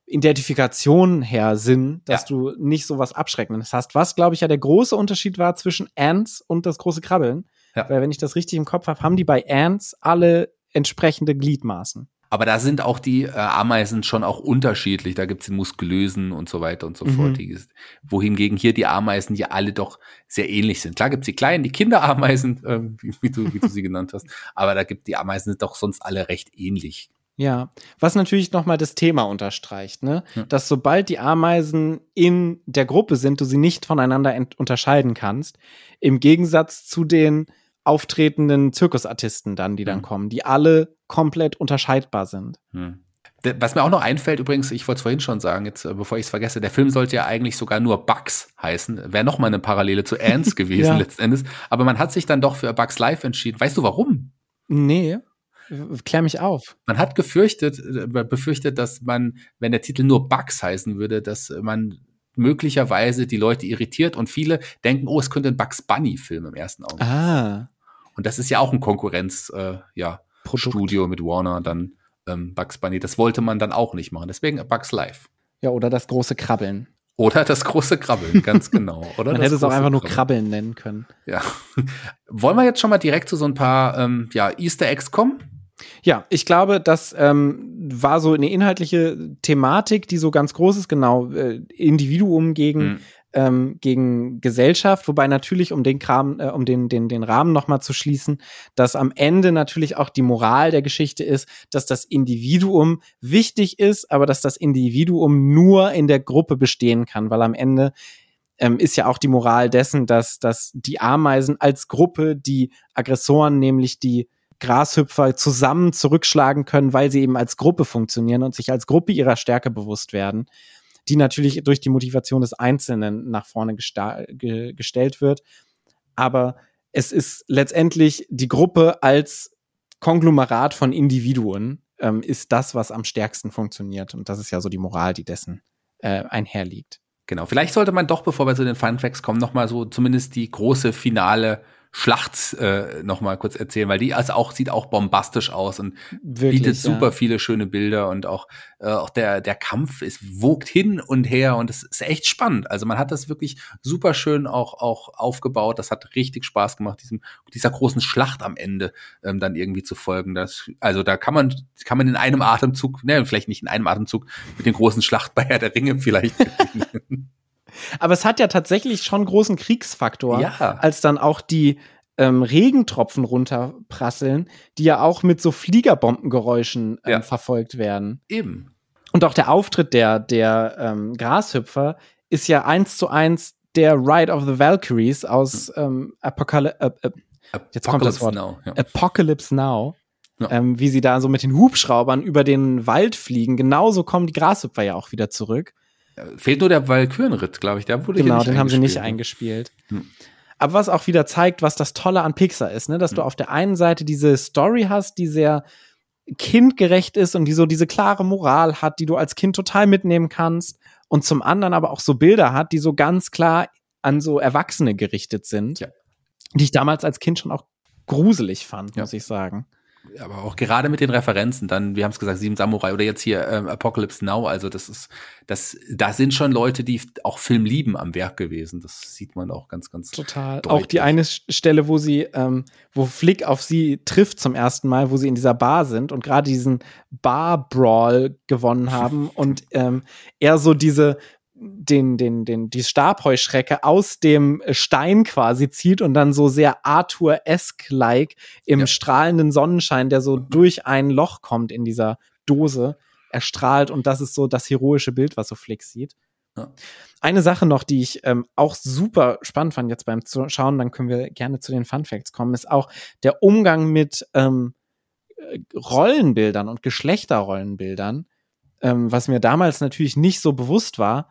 S3: Identifikation her Sinn, dass ja. du nicht so was Abschreckendes hast. Was, glaube ich, ja der große Unterschied war zwischen Ants und das große Krabbeln. Ja. Weil, wenn ich das richtig im Kopf habe, haben die bei Ants alle entsprechende Gliedmaßen.
S2: Aber da sind auch die äh, Ameisen schon auch unterschiedlich. Da gibt's den muskulösen und so weiter und so mhm. fort. Die, wohingegen hier die Ameisen ja alle doch sehr ähnlich sind. Klar gibt's die kleinen, die Kinderameisen, äh, wie, wie, du, wie du sie genannt hast. Aber da gibt die Ameisen doch sonst alle recht ähnlich.
S3: Ja, was natürlich nochmal das Thema unterstreicht, ne? Ja. Dass sobald die Ameisen in der Gruppe sind, du sie nicht voneinander unterscheiden kannst. Im Gegensatz zu den auftretenden Zirkusartisten dann, die dann mhm. kommen, die alle komplett unterscheidbar sind. Mhm.
S2: Was mir auch noch einfällt, übrigens, ich wollte es vorhin schon sagen, jetzt äh, bevor ich es vergesse, der Film sollte ja eigentlich sogar nur Bugs heißen. Wäre noch mal eine Parallele zu Ants gewesen ja. letztendlich. Aber man hat sich dann doch für Bugs Life entschieden. Weißt du warum?
S3: Nee. Klär mich auf.
S2: Man hat gefürchtet, äh, befürchtet, dass man, wenn der Titel nur Bugs heißen würde, dass man möglicherweise die Leute irritiert und viele denken, oh, es könnte ein Bugs Bunny Film im ersten Augenblick.
S3: Ah.
S2: Und das ist ja auch ein Konkurrenz, äh, ja, Studio mit Warner, dann ähm, Bugs Bunny. Das wollte man dann auch nicht machen. Deswegen Bugs Live.
S3: Ja, oder das große Krabbeln.
S2: Oder das große Krabbeln, ganz genau. Oder
S3: Man hätte es auch einfach nur Krabbeln nennen können.
S2: Ja. Wollen wir jetzt schon mal direkt zu so ein paar ähm, ja, Easter Eggs kommen?
S3: Ja, ich glaube, das ähm, war so eine inhaltliche Thematik, die so ganz groß ist, genau, äh, Individuum gegen mhm ähm, gegen Gesellschaft, wobei natürlich, um den Kram, äh, um den, den, den Rahmen nochmal zu schließen, dass am Ende natürlich auch die Moral der Geschichte ist, dass das Individuum wichtig ist, aber dass das Individuum nur in der Gruppe bestehen kann, weil am Ende ähm, ist ja auch die Moral dessen, dass, dass die Ameisen als Gruppe die Aggressoren, nämlich die Grashüpfer zusammen zurückschlagen können, weil sie eben als Gruppe funktionieren und sich als Gruppe ihrer Stärke bewusst werden die natürlich durch die Motivation des Einzelnen nach vorne ge gestellt wird. Aber es ist letztendlich die Gruppe als Konglomerat von Individuen ähm, ist das, was am stärksten funktioniert. Und das ist ja so die Moral, die dessen äh, einherliegt.
S2: Genau. Vielleicht sollte man doch, bevor wir zu den Fun Facts kommen, noch mal so zumindest die große finale Schlacht äh, noch mal kurz erzählen, weil die also auch sieht auch bombastisch aus und Wirklich, bietet super ja. viele schöne Bilder und auch äh, auch der der Kampf ist wogt hin und her und es ist echt spannend. Also man hat das wirklich super schön auch auch aufgebaut. Das hat richtig Spaß gemacht, diesem dieser großen Schlacht am Ende ähm, dann irgendwie zu folgen. Das also da kann man kann man in einem Atemzug, ne, vielleicht nicht in einem Atemzug mit den großen Schlacht bei Herr der Ringe vielleicht
S3: Aber es hat ja tatsächlich schon großen Kriegsfaktor, ja. als dann auch die ähm, Regentropfen runterprasseln, die ja auch mit so Fliegerbombengeräuschen ähm, ja. verfolgt werden.
S2: Eben.
S3: Und auch der Auftritt der, der ähm, Grashüpfer ist ja eins zu eins der Ride of the Valkyries aus ähm, Apocalypse. Äh, äh, jetzt kommt das Wort. Now, ja. Apocalypse Now. Ja. Ähm, wie sie da so mit den Hubschraubern über den Wald fliegen. Genauso kommen die Grashüpfer ja auch wieder zurück.
S2: Fehlt nur der Walkürenritt, glaube ich. Der
S3: wurde genau, den haben sie nicht eingespielt. Hm. Aber was auch wieder zeigt, was das Tolle an Pixar ist, ne? dass hm. du auf der einen Seite diese Story hast, die sehr kindgerecht ist und die so diese klare Moral hat, die du als Kind total mitnehmen kannst und zum anderen aber auch so Bilder hat, die so ganz klar an so Erwachsene gerichtet sind, ja. die ich damals als Kind schon auch gruselig fand, ja. muss ich sagen
S2: aber auch gerade mit den Referenzen, dann, wir haben es gesagt, Sieben Samurai oder jetzt hier ähm, Apocalypse Now, also das ist, das, da sind schon Leute, die auch Film lieben am Werk gewesen. Das sieht man auch ganz, ganz
S3: total. Deutlich. Auch die eine Stelle, wo sie, ähm, wo Flick auf sie trifft zum ersten Mal, wo sie in dieser Bar sind und gerade diesen Bar Brawl gewonnen haben und ähm, er so diese den, den, den, die Stabheuschrecke aus dem Stein quasi zieht und dann so sehr Arthur-esque-like im ja. strahlenden Sonnenschein, der so durch ein Loch kommt in dieser Dose, erstrahlt und das ist so das heroische Bild, was so Flick sieht. Ja. Eine Sache noch, die ich ähm, auch super spannend fand jetzt beim Schauen, dann können wir gerne zu den Fun Facts kommen, ist auch der Umgang mit ähm, äh, Rollenbildern und Geschlechterrollenbildern, ähm, was mir damals natürlich nicht so bewusst war,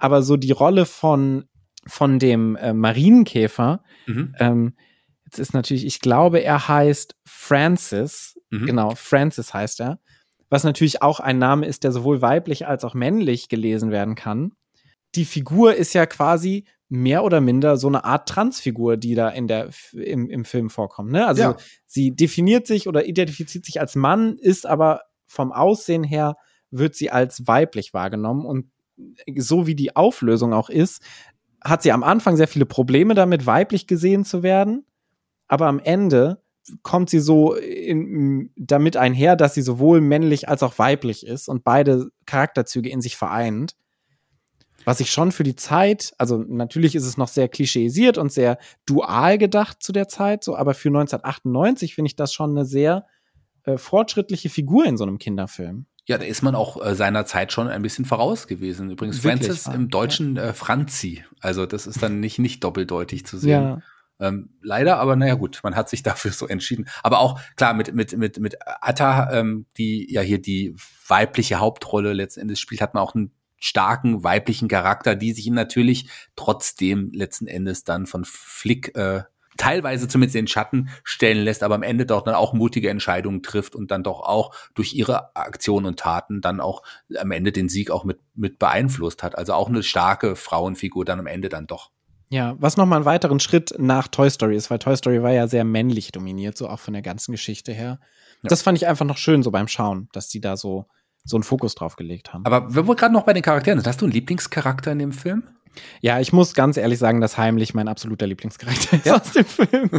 S3: aber so die Rolle von, von dem äh, Marienkäfer, mhm. ähm, jetzt ist natürlich, ich glaube, er heißt Francis, mhm. genau, Francis heißt er, was natürlich auch ein Name ist, der sowohl weiblich als auch männlich gelesen werden kann die Figur ist ja quasi mehr oder minder so eine Art Transfigur, die da in der, im, im Film vorkommt. Ne? Also ja. sie definiert sich oder identifiziert sich als Mann, ist aber vom Aussehen her wird sie als weiblich wahrgenommen und so wie die Auflösung auch ist, hat sie am Anfang sehr viele Probleme damit, weiblich gesehen zu werden, aber am Ende kommt sie so in, damit einher, dass sie sowohl männlich als auch weiblich ist und beide Charakterzüge in sich vereint. Was ich schon für die Zeit, also natürlich ist es noch sehr klischeisiert und sehr dual gedacht zu der Zeit, so, aber für 1998 finde ich das schon eine sehr äh, fortschrittliche Figur in so einem Kinderfilm.
S2: Ja, da ist man auch äh, seiner Zeit schon ein bisschen voraus gewesen. Übrigens, Wirklich, Francis ja. im Deutschen äh, Franzi. Also das ist dann nicht, nicht doppeldeutig zu sehen. Ja. Ähm, leider, aber naja gut, man hat sich dafür so entschieden. Aber auch klar mit mit mit mit Atta, ähm, die ja hier die weibliche Hauptrolle letzten Endes spielt, hat man auch einen starken weiblichen Charakter, die sich natürlich trotzdem letzten Endes dann von Flick äh, teilweise zumindest in den Schatten stellen lässt, aber am Ende doch dann auch mutige Entscheidungen trifft und dann doch auch durch ihre Aktionen und Taten dann auch am Ende den Sieg auch mit, mit beeinflusst hat. Also auch eine starke Frauenfigur dann am Ende dann doch.
S3: Ja, was nochmal einen weiteren Schritt nach Toy Story ist, weil Toy Story war ja sehr männlich dominiert, so auch von der ganzen Geschichte her. Ja. Das fand ich einfach noch schön so beim Schauen, dass die da so so einen Fokus drauf gelegt haben.
S2: Aber wenn wir gerade noch bei den Charakteren sind, hast du einen Lieblingscharakter in dem Film?
S3: Ja, ich muss ganz ehrlich sagen, dass Heimlich mein absoluter Lieblingscharakter ist ja. aus dem Film.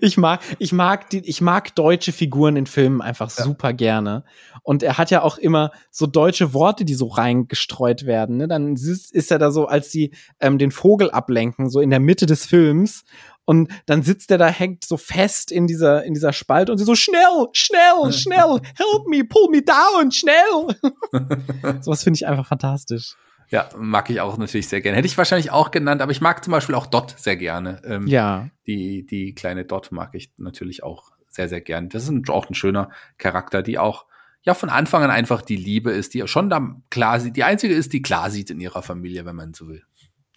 S3: ich mag, ich mag die, ich mag deutsche Figuren in Filmen einfach ja. super gerne. Und er hat ja auch immer so deutsche Worte, die so reingestreut werden. Ne? Dann ist, ist er da so, als sie ähm, den Vogel ablenken, so in der Mitte des Films. Und dann sitzt er da, hängt so fest in dieser, in dieser Spalte und sie so, schnell, schnell, schnell, help me, pull me down, schnell. Sowas finde ich einfach fantastisch.
S2: Ja, mag ich auch natürlich sehr gerne. Hätte ich wahrscheinlich auch genannt, aber ich mag zum Beispiel auch Dot sehr gerne.
S3: Ähm, ja.
S2: Die, die kleine Dot mag ich natürlich auch sehr, sehr gern. Das ist ein, auch ein schöner Charakter, die auch ja von Anfang an einfach die Liebe ist, die schon da klar sieht, die einzige ist, die klar sieht in ihrer Familie, wenn man so will.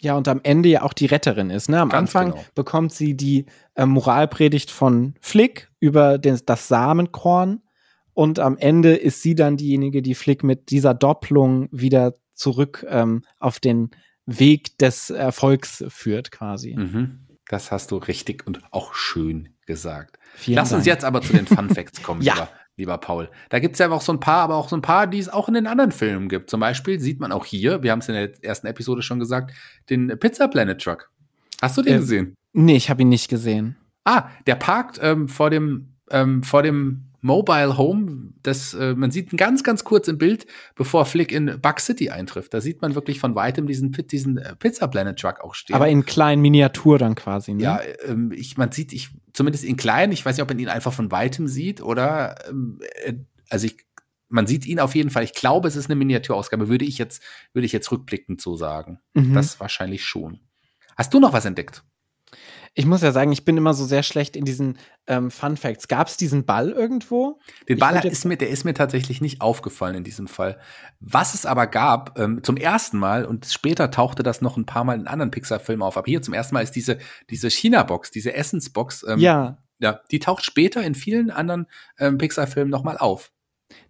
S3: Ja, und am Ende ja auch die Retterin ist. Ne? Am Ganz Anfang genau. bekommt sie die äh, Moralpredigt von Flick über den, das Samenkorn. Und am Ende ist sie dann diejenige, die Flick mit dieser Doppelung wieder zurück ähm, auf den Weg des Erfolgs führt, quasi.
S2: Mhm. Das hast du richtig und auch schön gesagt. Vielen Lass Dank. uns jetzt aber zu den Fun Facts kommen. ja. Lieber lieber Paul. Da gibt es ja auch so ein paar, aber auch so ein paar, die es auch in den anderen Filmen gibt. Zum Beispiel sieht man auch hier, wir haben es in der ersten Episode schon gesagt, den Pizza Planet Truck. Hast du den äh, gesehen?
S3: Nee, ich habe ihn nicht gesehen.
S2: Ah, der parkt ähm, vor dem, ähm, vor dem Mobile Home, das, äh, man sieht ganz, ganz kurz im Bild, bevor Flick in Bug City eintrifft. Da sieht man wirklich von weitem diesen, diesen äh, Pizza Planet Truck auch stehen.
S3: Aber in kleinen Miniatur dann quasi, ne?
S2: Ja, ähm, ich, man sieht, ich, zumindest in klein, ich weiß nicht, ob man ihn einfach von weitem sieht oder, ähm, äh, also ich, man sieht ihn auf jeden Fall. Ich glaube, es ist eine Miniaturausgabe, würde ich jetzt, würde ich jetzt rückblickend so sagen. Mhm. Das wahrscheinlich schon. Hast du noch was entdeckt?
S3: Ich muss ja sagen, ich bin immer so sehr schlecht in diesen ähm, Fun Facts. Gab es diesen Ball irgendwo?
S2: Den Ball ist mir, der ist mir tatsächlich nicht aufgefallen in diesem Fall. Was es aber gab, ähm, zum ersten Mal, und später tauchte das noch ein paar Mal in anderen Pixar-Filmen auf, aber hier zum ersten Mal ist diese, diese China-Box, diese Essensbox,
S3: ähm, ja.
S2: ja, die taucht später in vielen anderen ähm, Pixar-Filmen nochmal auf.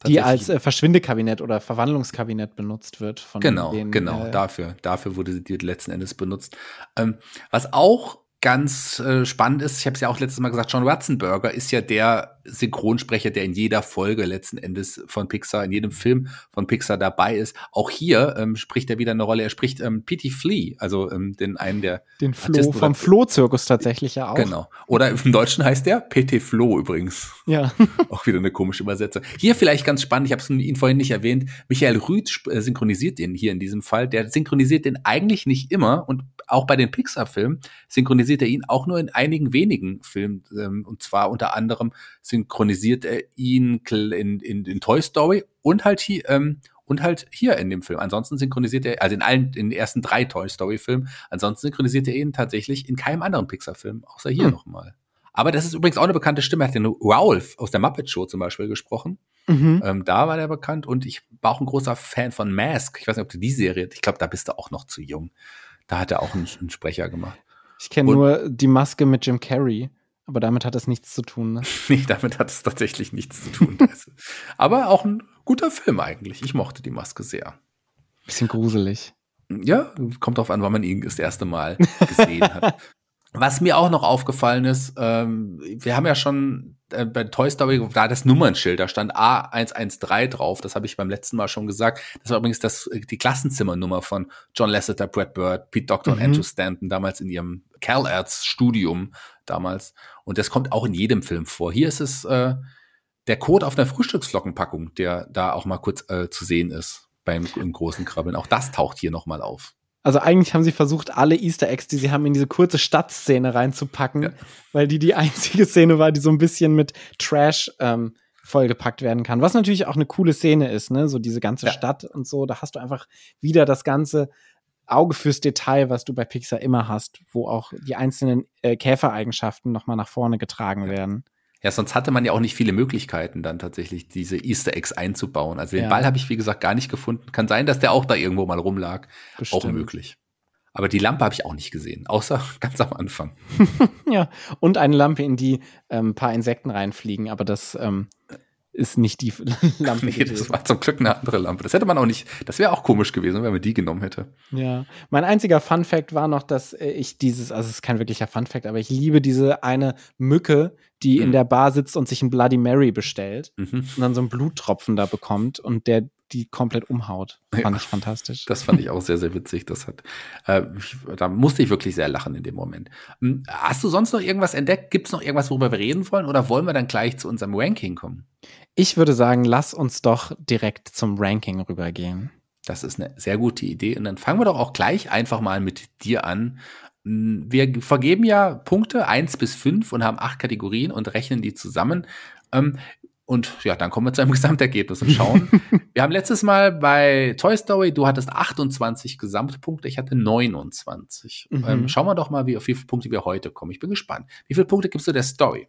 S3: Die als äh, Verschwindekabinett oder Verwandlungskabinett benutzt wird.
S2: Von genau, den, genau, äh, dafür. Dafür wurde sie letzten Endes benutzt. Ähm, was auch ganz äh, spannend ist, ich habe es ja auch letztes Mal gesagt, John Ratzenberger ist ja der Synchronsprecher, der in jeder Folge letzten Endes von Pixar, in jedem Film von Pixar dabei ist. Auch hier ähm, spricht er wieder eine Rolle. Er spricht ähm, P.T. Flea, also ähm, den einen der
S3: den Flo vom Flo-Zirkus tatsächlich ja auch.
S2: Genau. Oder im Deutschen heißt der P.T. Flo übrigens.
S3: Ja.
S2: auch wieder eine komische Übersetzung. Hier vielleicht ganz spannend. Ich habe ihn vorhin nicht erwähnt. Michael Rüth äh, synchronisiert den hier in diesem Fall. Der synchronisiert den eigentlich nicht immer und auch bei den Pixar-Filmen synchronisiert er ihn auch nur in einigen wenigen Filmen. Ähm, und zwar unter anderem synchronisiert er ihn in, in, in Toy Story und halt hier, ähm, Und halt hier in dem Film. Ansonsten synchronisiert er, also in allen, in den ersten drei Toy Story Filmen, ansonsten synchronisiert er ihn tatsächlich in keinem anderen Pixar-Film, außer hier hm. nochmal. Aber das ist übrigens auch eine bekannte Stimme. Er hat den Ralph aus der Muppet Show zum Beispiel gesprochen. Mhm. Ähm, da war der bekannt und ich war auch ein großer Fan von Mask. Ich weiß nicht, ob du die Serie, ich glaube, da bist du auch noch zu jung. Da hat er auch einen, einen Sprecher gemacht.
S3: Ich kenne nur die Maske mit Jim Carrey. Aber damit hat es nichts zu tun. Ne?
S2: nee, damit hat es tatsächlich nichts zu tun. aber auch ein guter Film eigentlich. Ich mochte die Maske sehr.
S3: Bisschen gruselig.
S2: Ja, kommt drauf an, wann man ihn das erste Mal gesehen hat. Was mir auch noch aufgefallen ist, ähm, wir haben ja schon äh, bei Toy Story da das Nummernschild, da stand A113 drauf, das habe ich beim letzten Mal schon gesagt. Das war übrigens das, äh, die Klassenzimmernummer von John Lasseter, Brad Bird, Pete Doctor mhm. und Andrew Stanton damals in ihrem Cal Arts Studium damals. Und das kommt auch in jedem Film vor. Hier ist es äh, der Code auf einer Frühstücksflockenpackung, der da auch mal kurz äh, zu sehen ist beim im großen Krabbeln. Auch das taucht hier noch mal auf.
S3: Also eigentlich haben sie versucht, alle Easter Eggs, die sie haben, in diese kurze Stadtszene reinzupacken, ja. weil die die einzige Szene war, die so ein bisschen mit Trash ähm, vollgepackt werden kann. Was natürlich auch eine coole Szene ist, ne? So diese ganze ja. Stadt und so. Da hast du einfach wieder das ganze Auge fürs Detail, was du bei Pixar immer hast, wo auch die einzelnen äh, Käfereigenschaften nochmal nach vorne getragen werden.
S2: Ja, sonst hatte man ja auch nicht viele Möglichkeiten, dann tatsächlich diese Easter Eggs einzubauen. Also den ja. Ball habe ich, wie gesagt, gar nicht gefunden. Kann sein, dass der auch da irgendwo mal rumlag. Bestimmt. Auch möglich. Aber die Lampe habe ich auch nicht gesehen, außer ganz am Anfang.
S3: ja, und eine Lampe, in die ein ähm, paar Insekten reinfliegen, aber das ähm, ist nicht die Lampe.
S2: nee, das war zum Glück eine andere Lampe. Das hätte man auch nicht, das wäre auch komisch gewesen, wenn man die genommen hätte.
S3: Ja, mein einziger Fun Fact war noch, dass äh, ich dieses, also es ist kein wirklicher Fun Fact, aber ich liebe diese eine Mücke, die mhm. in der Bar sitzt und sich ein Bloody Mary bestellt mhm. und dann so einen Bluttropfen da bekommt und der die komplett umhaut. Fand ja, ich fantastisch.
S2: Das fand ich auch sehr, sehr witzig. Das hat, äh, da musste ich wirklich sehr lachen in dem Moment. Hm, hast du sonst noch irgendwas entdeckt? Gibt es noch irgendwas, worüber wir reden wollen? Oder wollen wir dann gleich zu unserem Ranking kommen?
S3: Ich würde sagen, lass uns doch direkt zum Ranking rübergehen.
S2: Das ist eine sehr gute Idee. Und dann fangen wir doch auch gleich einfach mal mit dir an. Wir vergeben ja Punkte eins bis fünf und haben acht Kategorien und rechnen die zusammen. Ähm, und ja, dann kommen wir zu einem Gesamtergebnis und schauen. wir haben letztes Mal bei Toy Story, du hattest 28 Gesamtpunkte, ich hatte 29. Mhm. Ähm, schauen wir doch mal, wie, auf wie viele Punkte wir heute kommen. Ich bin gespannt. Wie viele Punkte gibst du der Story?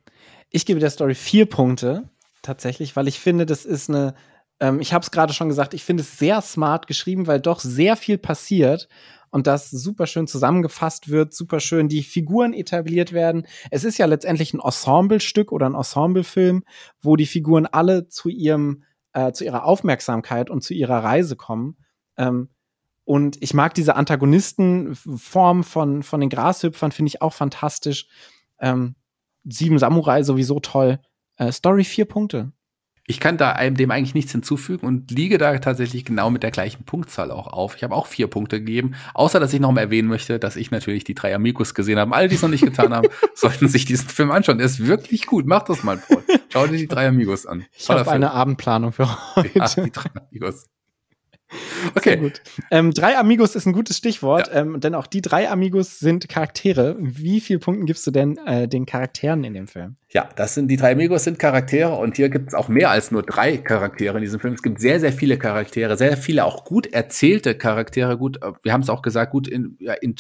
S3: Ich gebe der Story vier Punkte tatsächlich, weil ich finde, das ist eine, ähm, ich habe es gerade schon gesagt, ich finde es sehr smart geschrieben, weil doch sehr viel passiert und das super schön zusammengefasst wird, super schön die Figuren etabliert werden. Es ist ja letztendlich ein Ensemblestück oder ein Ensemblefilm, wo die Figuren alle zu ihrem, äh, zu ihrer Aufmerksamkeit und zu ihrer Reise kommen. Ähm, und ich mag diese Antagonistenform von, von den Grashüpfern, finde ich auch fantastisch. Ähm, Sieben Samurai sowieso toll. Äh, Story vier Punkte.
S2: Ich kann da dem eigentlich nichts hinzufügen und liege da tatsächlich genau mit der gleichen Punktzahl auch auf. Ich habe auch vier Punkte gegeben, außer dass ich noch mal erwähnen möchte, dass ich natürlich die drei Amigos gesehen habe. Alle, die es noch nicht getan haben, sollten sich diesen Film anschauen. Der ist wirklich gut. Mach das mal, Paul. Schau dir die drei Amigos an.
S3: Ich habe eine Abendplanung für heute. Ja, die drei Amigos. Okay. gut. Ähm, drei Amigos ist ein gutes Stichwort, ja. ähm, denn auch die drei Amigos sind Charaktere. Wie viele Punkte gibst du denn äh, den Charakteren in dem Film?
S2: Ja, das sind die drei Amigos sind Charaktere und hier gibt es auch mehr als nur drei Charaktere in diesem Film. Es gibt sehr, sehr viele Charaktere, sehr viele auch gut erzählte Charaktere. Gut, äh, wir haben es auch gesagt, gut in, ja, in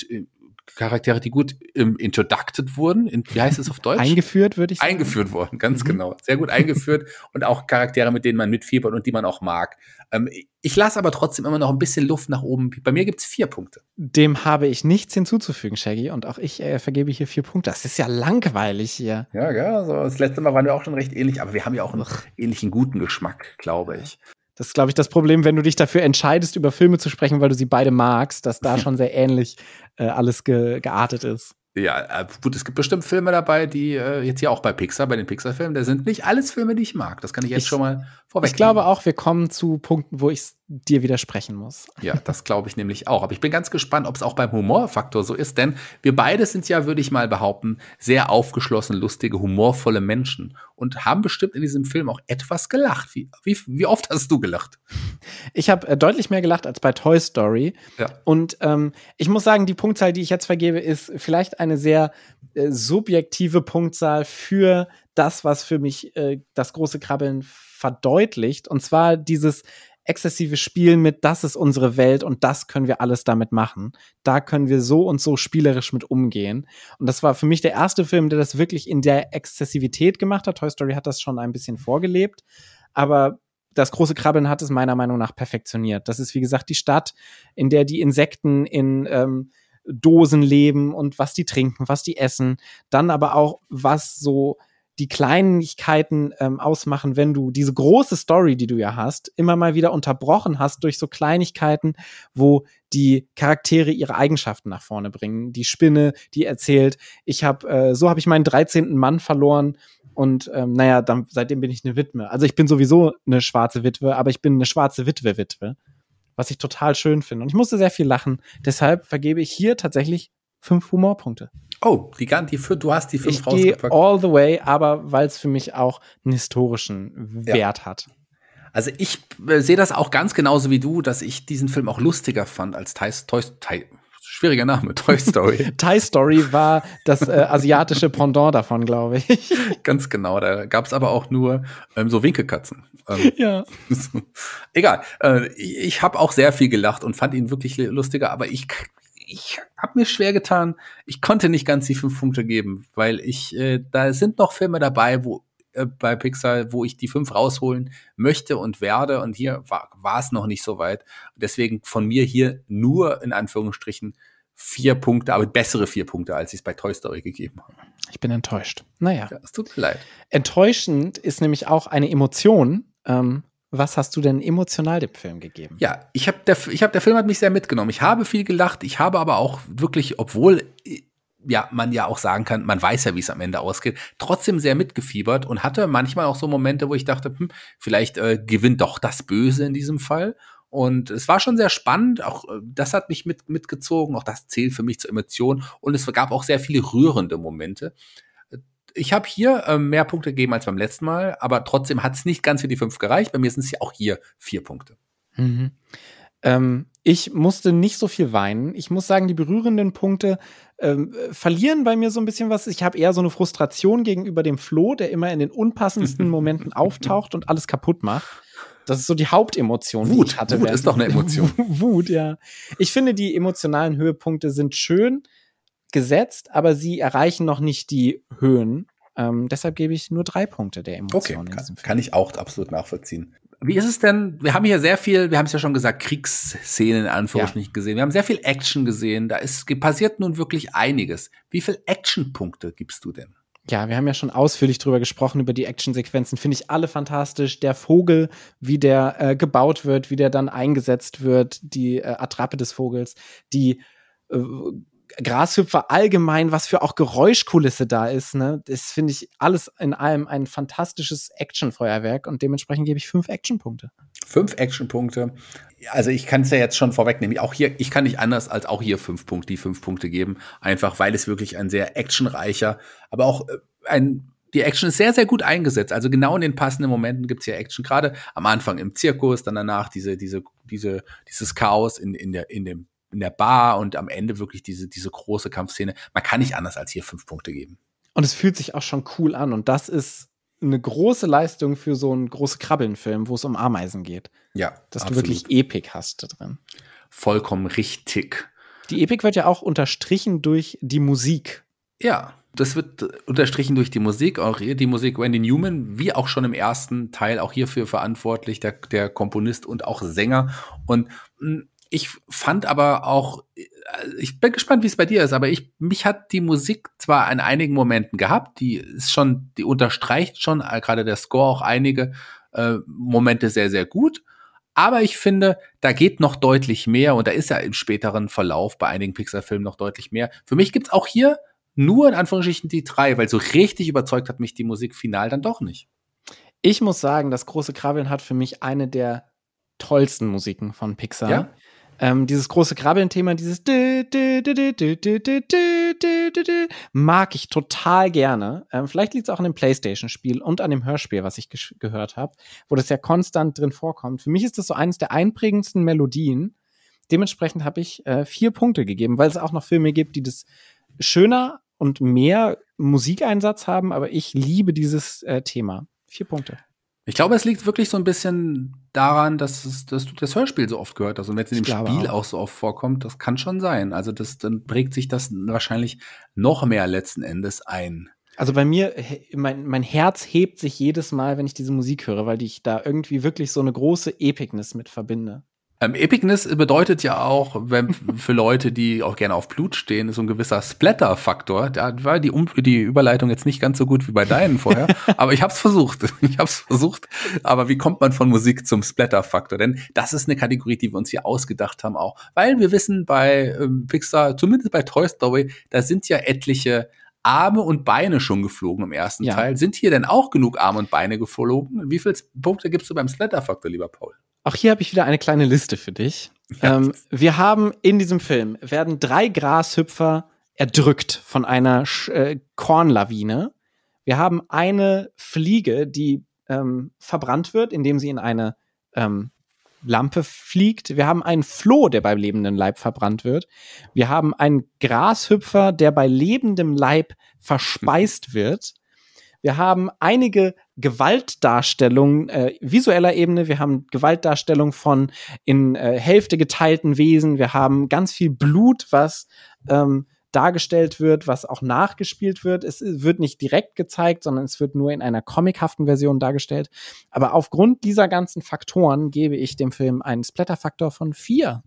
S2: Charaktere, die gut ähm, introducted wurden. In, wie heißt es auf Deutsch?
S3: Eingeführt, würde ich
S2: sagen. Eingeführt worden, ganz mhm. genau. Sehr gut eingeführt und auch Charaktere, mit denen man mitfiebert und die man auch mag. Ähm, ich lasse aber trotzdem immer noch ein bisschen Luft nach oben. Bei mir gibt es vier Punkte.
S3: Dem habe ich nichts hinzuzufügen, Shaggy. Und auch ich äh, vergebe hier vier Punkte. Das ist ja langweilig hier.
S2: Ja, ja. So das letzte Mal waren wir auch schon recht ähnlich, aber wir haben ja auch einen ähnlichen guten Geschmack, glaube ich.
S3: Das ist, glaube ich, das Problem, wenn du dich dafür entscheidest, über Filme zu sprechen, weil du sie beide magst, dass da schon sehr ähnlich äh, alles ge geartet ist.
S2: Ja, äh, gut, es gibt bestimmt Filme dabei, die äh, jetzt hier auch bei Pixar, bei den Pixar-Filmen, da sind nicht alles Filme, die ich mag. Das kann ich jetzt ich, schon mal vorweg.
S3: Ich glaube auch, wir kommen zu Punkten, wo ich dir widersprechen muss.
S2: Ja, das glaube ich nämlich auch. Aber ich bin ganz gespannt, ob es auch beim Humorfaktor so ist, denn wir beide sind ja, würde ich mal behaupten, sehr aufgeschlossen, lustige, humorvolle Menschen und haben bestimmt in diesem Film auch etwas gelacht. Wie, wie, wie oft hast du gelacht?
S3: Ich habe äh, deutlich mehr gelacht als bei Toy Story. Ja. Und ähm, ich muss sagen, die Punktzahl, die ich jetzt vergebe, ist vielleicht eine sehr äh, subjektive Punktzahl für das, was für mich äh, das große Krabbeln verdeutlicht. Und zwar dieses exzessives Spiel mit, das ist unsere Welt und das können wir alles damit machen. Da können wir so und so spielerisch mit umgehen. Und das war für mich der erste Film, der das wirklich in der Exzessivität gemacht hat. Toy Story hat das schon ein bisschen vorgelebt. Aber das große Krabbeln hat es meiner Meinung nach perfektioniert. Das ist, wie gesagt, die Stadt, in der die Insekten in ähm, Dosen leben und was die trinken, was die essen. Dann aber auch, was so die Kleinigkeiten ähm, ausmachen, wenn du diese große Story, die du ja hast, immer mal wieder unterbrochen hast durch so Kleinigkeiten, wo die Charaktere ihre Eigenschaften nach vorne bringen. Die Spinne, die erzählt, ich habe, äh, so habe ich meinen 13. Mann verloren und ähm, naja, dann, seitdem bin ich eine Witwe. Also ich bin sowieso eine schwarze Witwe, aber ich bin eine schwarze Witwe-Witwe, was ich total schön finde. Und ich musste sehr viel lachen. Deshalb vergebe ich hier tatsächlich fünf Humorpunkte.
S2: Oh, die, die, du hast die fünf
S3: ich rausgepackt. all the way, aber weil es für mich auch einen historischen Wert ja. hat.
S2: Also ich äh, sehe das auch ganz genauso wie du, dass ich diesen Film auch lustiger fand als Toy, Toy, Toy schwieriger Name, Toy Story.
S3: Toy Story war das äh, asiatische Pendant davon, glaube ich.
S2: Ganz genau, da gab es aber auch nur ähm, so Winkelkatzen. Ähm,
S3: ja.
S2: Egal, äh, ich, ich habe auch sehr viel gelacht und fand ihn wirklich lustiger, aber ich ich habe mir schwer getan. Ich konnte nicht ganz die fünf Punkte geben, weil ich, äh, da sind noch Filme dabei, wo äh, bei Pixar, wo ich die fünf rausholen möchte und werde. Und hier war es noch nicht so weit. Deswegen von mir hier nur in Anführungsstrichen vier Punkte, aber bessere vier Punkte, als ich es bei Toy Story gegeben habe.
S3: Ich bin enttäuscht. Naja.
S2: Ja, es tut mir leid.
S3: Enttäuschend ist nämlich auch eine Emotion. Ähm, was hast du denn emotional dem Film gegeben?
S2: Ja, ich habe der, ich hab, der Film hat mich sehr mitgenommen. Ich habe viel gelacht. Ich habe aber auch wirklich, obwohl ja, man ja auch sagen kann, man weiß ja, wie es am Ende ausgeht, trotzdem sehr mitgefiebert und hatte manchmal auch so Momente, wo ich dachte, hm, vielleicht äh, gewinnt doch das Böse in diesem Fall. Und es war schon sehr spannend, auch äh, das hat mich mit, mitgezogen, auch das zählt für mich zur Emotion. Und es gab auch sehr viele rührende Momente ich habe hier äh, mehr Punkte gegeben als beim letzten Mal, aber trotzdem hat es nicht ganz für die fünf gereicht. Bei mir sind es ja auch hier vier Punkte.
S3: Mhm. Ähm, ich musste nicht so viel weinen. Ich muss sagen, die berührenden Punkte ähm, verlieren bei mir so ein bisschen was. Ich habe eher so eine Frustration gegenüber dem Flo, der immer in den unpassendsten Momenten auftaucht und alles kaputt macht. Das ist so die Hauptemotion,
S2: Wut. die ich hatte. Wut ist doch eine Emotion.
S3: Wut, ja. Ich finde, die emotionalen Höhepunkte sind schön gesetzt, aber sie erreichen noch nicht die Höhen. Ähm, deshalb gebe ich nur drei Punkte der Emotionen.
S2: Okay, kann, kann ich auch absolut nachvollziehen. Wie ist es denn? Wir haben hier sehr viel, wir haben es ja schon gesagt, Kriegsszenen in Anführungsstrichen ja. gesehen. Wir haben sehr viel Action gesehen. Da ist passiert nun wirklich einiges. Wie viel Actionpunkte gibst du denn?
S3: Ja, wir haben ja schon ausführlich drüber gesprochen, über die Actionsequenzen. Finde ich alle fantastisch. Der Vogel, wie der äh, gebaut wird, wie der dann eingesetzt wird, die äh, Attrappe des Vogels, die äh, Grashüpfer allgemein, was für auch Geräuschkulisse da ist, ne? Das finde ich alles in allem ein fantastisches Actionfeuerwerk und dementsprechend gebe ich fünf Actionpunkte.
S2: Fünf Actionpunkte. Also ich kann es ja jetzt schon vorwegnehmen. Auch hier, ich kann nicht anders als auch hier fünf Punkte, die fünf Punkte geben. Einfach weil es wirklich ein sehr actionreicher, aber auch äh, ein die Action ist sehr, sehr gut eingesetzt. Also genau in den passenden Momenten gibt es ja Action. Gerade am Anfang im Zirkus, dann danach diese, diese, diese, dieses Chaos in, in, der, in dem in der Bar und am Ende wirklich diese, diese große Kampfszene. Man kann nicht anders als hier fünf Punkte geben.
S3: Und es fühlt sich auch schon cool an. Und das ist eine große Leistung für so einen große Krabbeln-Film, wo es um Ameisen geht.
S2: Ja.
S3: Dass absolut. du wirklich Epik hast da drin.
S2: Vollkommen richtig.
S3: Die Epik wird ja auch unterstrichen durch die Musik.
S2: Ja, das wird unterstrichen durch die Musik. Auch hier die Musik Wendy Newman, wie auch schon im ersten Teil, auch hierfür verantwortlich, der, der Komponist und auch Sänger. Und hm, ich fand aber auch, ich bin gespannt, wie es bei dir ist, aber ich, mich hat die Musik zwar in einigen Momenten gehabt, die ist schon, die unterstreicht schon, äh, gerade der Score auch einige äh, Momente sehr, sehr gut. Aber ich finde, da geht noch deutlich mehr und da ist ja im späteren Verlauf bei einigen Pixar-Filmen noch deutlich mehr. Für mich gibt's auch hier nur in Anführungsstrichen die drei, weil so richtig überzeugt hat mich die Musik final dann doch nicht.
S3: Ich muss sagen, das große Krabbeln hat für mich eine der tollsten Musiken von Pixar. Ja? Ähm, dieses große Krabbeln-Thema, dieses mag ich total gerne. Ähm, vielleicht liegt es auch an dem Playstation-Spiel und an dem Hörspiel, was ich gehört habe, wo das ja konstant drin vorkommt. Für mich ist das so eines der einprägendsten Melodien. Dementsprechend habe ich äh, vier Punkte gegeben, weil es auch noch Filme gibt, die das schöner und mehr Musikeinsatz haben, aber ich liebe dieses äh, Thema. Vier Punkte.
S2: Ich glaube, es liegt wirklich so ein bisschen daran, dass, es, dass du das Hörspiel so oft gehört hast. Und wenn es in dem Spiel auch. auch. so oft vorkommt, das kann schon sein. Also das, dann prägt sich das wahrscheinlich noch mehr letzten Endes ein.
S3: Also bei mir, mein, mein Herz hebt sich jedes Mal, wenn ich diese Musik höre, weil ich da irgendwie wirklich so eine große Epicness mit verbinde.
S2: Ähm, Epicness bedeutet ja auch, wenn für Leute, die auch gerne auf Blut stehen, so ein gewisser Splatter-Faktor. Da war die, um die Überleitung jetzt nicht ganz so gut wie bei deinen vorher, aber ich habe es versucht. Ich habe es versucht. Aber wie kommt man von Musik zum Splatter-Faktor? Denn das ist eine Kategorie, die wir uns hier ausgedacht haben auch, weil wir wissen bei ähm, Pixar, zumindest bei Toy Story, da sind ja etliche Arme und Beine schon geflogen im ersten ja. Teil. Sind hier denn auch genug Arme und Beine geflogen? Wie viele Punkte gibst du beim Splatter-Faktor, lieber Paul?
S3: Auch hier habe ich wieder eine kleine Liste für dich. Ja. Ähm, wir haben in diesem Film werden drei Grashüpfer erdrückt von einer Sch äh, Kornlawine. Wir haben eine Fliege, die ähm, verbrannt wird, indem sie in eine ähm, Lampe fliegt. Wir haben einen Floh, der bei lebendem Leib verbrannt wird. Wir haben einen Grashüpfer, der bei lebendem Leib verspeist wird. Wir haben einige Gewaltdarstellungen äh, visueller Ebene. Wir haben Gewaltdarstellung von in äh, Hälfte geteilten Wesen. Wir haben ganz viel Blut, was ähm, dargestellt wird, was auch nachgespielt wird. Es wird nicht direkt gezeigt, sondern es wird nur in einer comichaften Version dargestellt. Aber aufgrund dieser ganzen Faktoren gebe ich dem Film einen Splatter-Faktor von vier.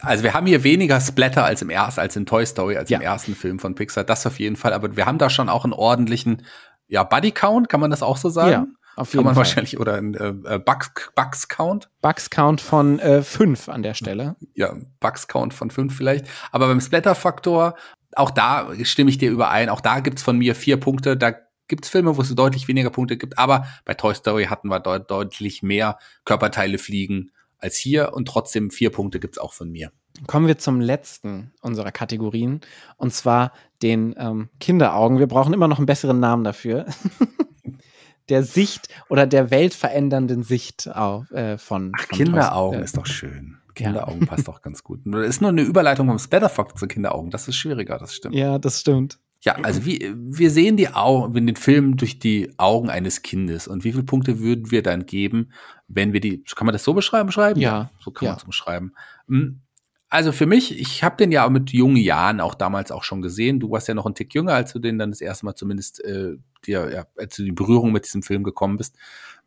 S2: Also wir haben hier weniger Splatter als im ersten, als in Toy Story, als ja. im ersten Film von Pixar. Das auf jeden Fall. Aber wir haben da schon auch einen ordentlichen, ja, Buddy Count, kann man das auch so sagen? Ja. Auf jeden Kann man Fall. wahrscheinlich oder ein äh, Bugs, Bugs Count.
S3: Bugs Count von äh, fünf an der Stelle.
S2: Ja, Bugs Count von fünf vielleicht. Aber beim Splatter Faktor auch da stimme ich dir überein. Auch da gibt's von mir vier Punkte. Da gibt's Filme, wo es deutlich weniger Punkte gibt. Aber bei Toy Story hatten wir deut deutlich mehr Körperteile fliegen als hier. Und trotzdem vier Punkte gibt's auch von mir.
S3: Kommen wir zum letzten unserer Kategorien. Und zwar den ähm, Kinderaugen. Wir brauchen immer noch einen besseren Namen dafür. der Sicht oder der weltverändernden Sicht auf, äh, von,
S2: Ach, von Kinderaugen ist doch schön. Kinderaugen ja. passt auch ganz gut. Das ist nur eine Überleitung vom Splatterfox zu Kinderaugen. Das ist schwieriger, das stimmt.
S3: Ja, das stimmt.
S2: Ja, also wie, wir sehen die Augen, in den Film durch die Augen eines Kindes. Und wie viele Punkte würden wir dann geben, wenn wir die, kann man das so beschreiben? beschreiben?
S3: Ja.
S2: So kann
S3: ja.
S2: man es beschreiben. Hm. Also für mich, ich habe den ja mit jungen Jahren auch damals auch schon gesehen. Du warst ja noch ein Tick jünger, als du den dann das erste Mal zumindest äh, dir, ja, als du die Berührung mit diesem Film gekommen bist.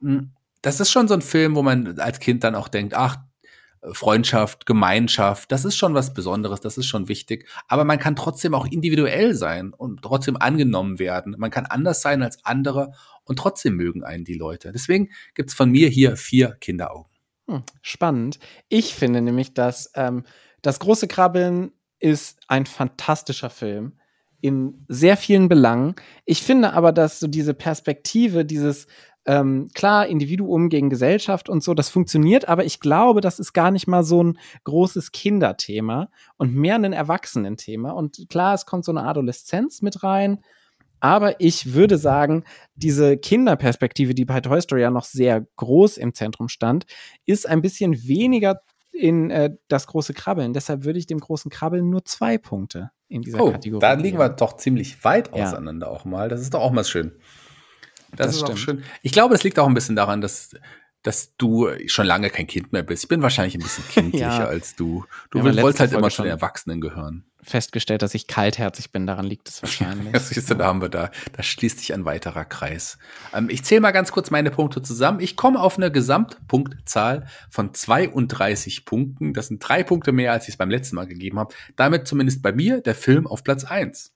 S2: Hm. Das ist schon so ein Film, wo man als Kind dann auch denkt, ach, Freundschaft, Gemeinschaft, das ist schon was Besonderes, das ist schon wichtig. Aber man kann trotzdem auch individuell sein und trotzdem angenommen werden. Man kann anders sein als andere und trotzdem mögen einen die Leute. Deswegen gibt's von mir hier vier Kinderaugen.
S3: Hm, spannend. Ich finde nämlich, dass ähm, das große Krabbeln ist ein fantastischer Film in sehr vielen Belangen. Ich finde aber, dass so diese Perspektive, dieses ähm, klar, Individuum gegen Gesellschaft und so, das funktioniert, aber ich glaube, das ist gar nicht mal so ein großes Kinderthema und mehr ein Erwachsenenthema. Und klar, es kommt so eine Adoleszenz mit rein, aber ich würde sagen, diese Kinderperspektive, die bei Toy Story ja noch sehr groß im Zentrum stand, ist ein bisschen weniger in äh, das große Krabbeln. Deshalb würde ich dem großen Krabbeln nur zwei Punkte in dieser oh, Kategorie.
S2: Da liegen wir doch ziemlich weit auseinander ja. auch mal. Das ist doch auch mal schön. Das, das ist stimmt. auch schön. Ich glaube, es liegt auch ein bisschen daran, dass dass du schon lange kein Kind mehr bist. Ich bin wahrscheinlich ein bisschen kindlicher ja. als du. Du ja, wolltest halt immer schon Erwachsenen gehören.
S3: Festgestellt, dass ich kaltherzig bin, daran liegt es wahrscheinlich.
S2: das siehst du, da haben wir da, da schließt sich ein weiterer Kreis. Ähm, ich zähle mal ganz kurz meine Punkte zusammen. Ich komme auf eine Gesamtpunktzahl von 32 Punkten. Das sind drei Punkte mehr, als ich es beim letzten Mal gegeben habe. Damit zumindest bei mir der Film auf Platz eins.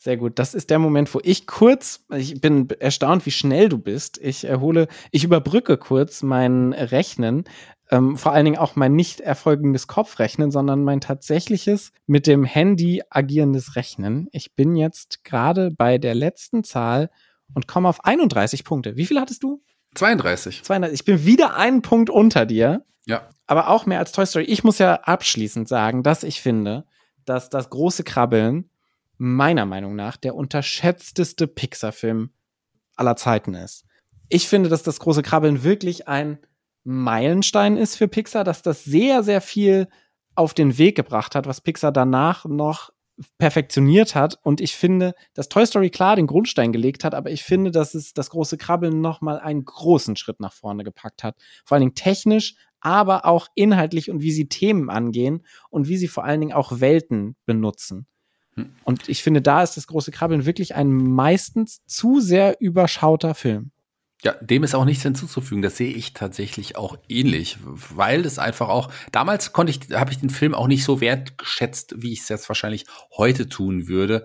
S3: Sehr gut. Das ist der Moment, wo ich kurz, ich bin erstaunt, wie schnell du bist. Ich erhole, ich überbrücke kurz mein Rechnen, ähm, vor allen Dingen auch mein nicht erfolgendes Kopfrechnen, sondern mein tatsächliches mit dem Handy agierendes Rechnen. Ich bin jetzt gerade bei der letzten Zahl und komme auf 31 Punkte. Wie viel hattest du?
S2: 32.
S3: 32. Ich bin wieder einen Punkt unter dir.
S2: Ja.
S3: Aber auch mehr als Toy Story. Ich muss ja abschließend sagen, dass ich finde, dass das große Krabbeln meiner Meinung nach der unterschätzteste Pixar-Film aller Zeiten ist. Ich finde, dass das große Krabbeln wirklich ein Meilenstein ist für Pixar, dass das sehr, sehr viel auf den Weg gebracht hat, was Pixar danach noch perfektioniert hat. Und ich finde, dass Toy Story klar den Grundstein gelegt hat, aber ich finde, dass es das große Krabbeln noch mal einen großen Schritt nach vorne gepackt hat. Vor allen Dingen technisch, aber auch inhaltlich und wie sie Themen angehen und wie sie vor allen Dingen auch Welten benutzen. Und ich finde, da ist das große Krabbeln wirklich ein meistens zu sehr überschauter Film.
S2: Ja, dem ist auch nichts hinzuzufügen. Das sehe ich tatsächlich auch ähnlich, weil es einfach auch damals konnte ich, habe ich den Film auch nicht so wertgeschätzt, wie ich es jetzt wahrscheinlich heute tun würde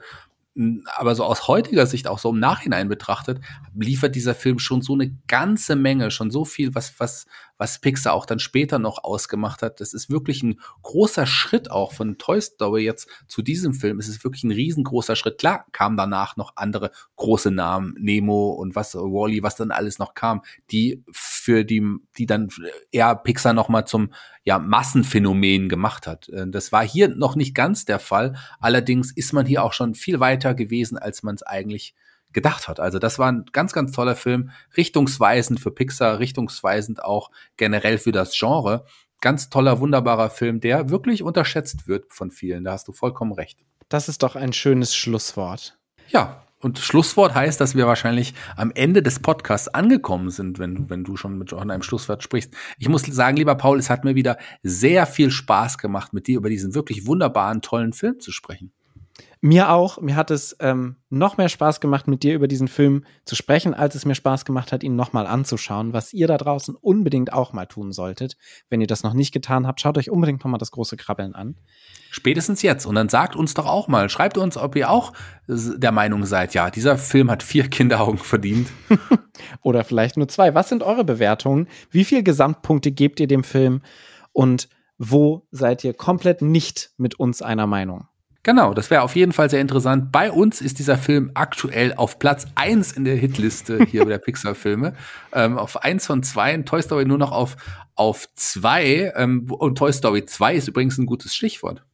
S2: aber so aus heutiger Sicht, auch so im Nachhinein betrachtet, liefert dieser Film schon so eine ganze Menge, schon so viel, was, was, was Pixar auch dann später noch ausgemacht hat. Das ist wirklich ein großer Schritt auch von Toy Story jetzt zu diesem Film. Es ist wirklich ein riesengroßer Schritt. Klar kamen danach noch andere große Namen, Nemo und was, Wally, was dann alles noch kam, die für die, die dann eher Pixar noch mal zum ja, Massenphänomen gemacht hat. Äh, das war hier noch nicht ganz der Fall. Allerdings ist man hier auch schon viel weiter gewesen, als man es eigentlich gedacht hat. Also das war ein ganz, ganz toller Film, richtungsweisend für Pixar, richtungsweisend auch generell für das Genre. Ganz toller, wunderbarer Film, der wirklich unterschätzt wird von vielen. Da hast du vollkommen recht.
S3: Das ist doch ein schönes Schlusswort.
S2: Ja, und Schlusswort heißt, dass wir wahrscheinlich am Ende des Podcasts angekommen sind, wenn, wenn du schon mit einem Schlusswort sprichst. Ich muss sagen, lieber Paul, es hat mir wieder sehr viel Spaß gemacht, mit dir über diesen wirklich wunderbaren, tollen Film zu sprechen.
S3: Mir auch. Mir hat es ähm, noch mehr Spaß gemacht, mit dir über diesen Film zu sprechen, als es mir Spaß gemacht hat, ihn nochmal anzuschauen, was ihr da draußen unbedingt auch mal tun solltet. Wenn ihr das noch nicht getan habt, schaut euch unbedingt nochmal das große Krabbeln an.
S2: Spätestens jetzt. Und dann sagt uns doch auch mal, schreibt uns, ob ihr auch der Meinung seid, ja, dieser Film hat vier Kinderaugen verdient.
S3: Oder vielleicht nur zwei. Was sind eure Bewertungen? Wie viele Gesamtpunkte gebt ihr dem Film? Und wo seid ihr komplett nicht mit uns einer Meinung?
S2: Genau, das wäre auf jeden Fall sehr interessant. Bei uns ist dieser Film aktuell auf Platz eins in der Hitliste hier der Pixar-Filme. Ähm, auf eins von zwei, Toy Story nur noch auf, auf zwei. Ähm, und Toy Story 2 ist übrigens ein gutes Stichwort.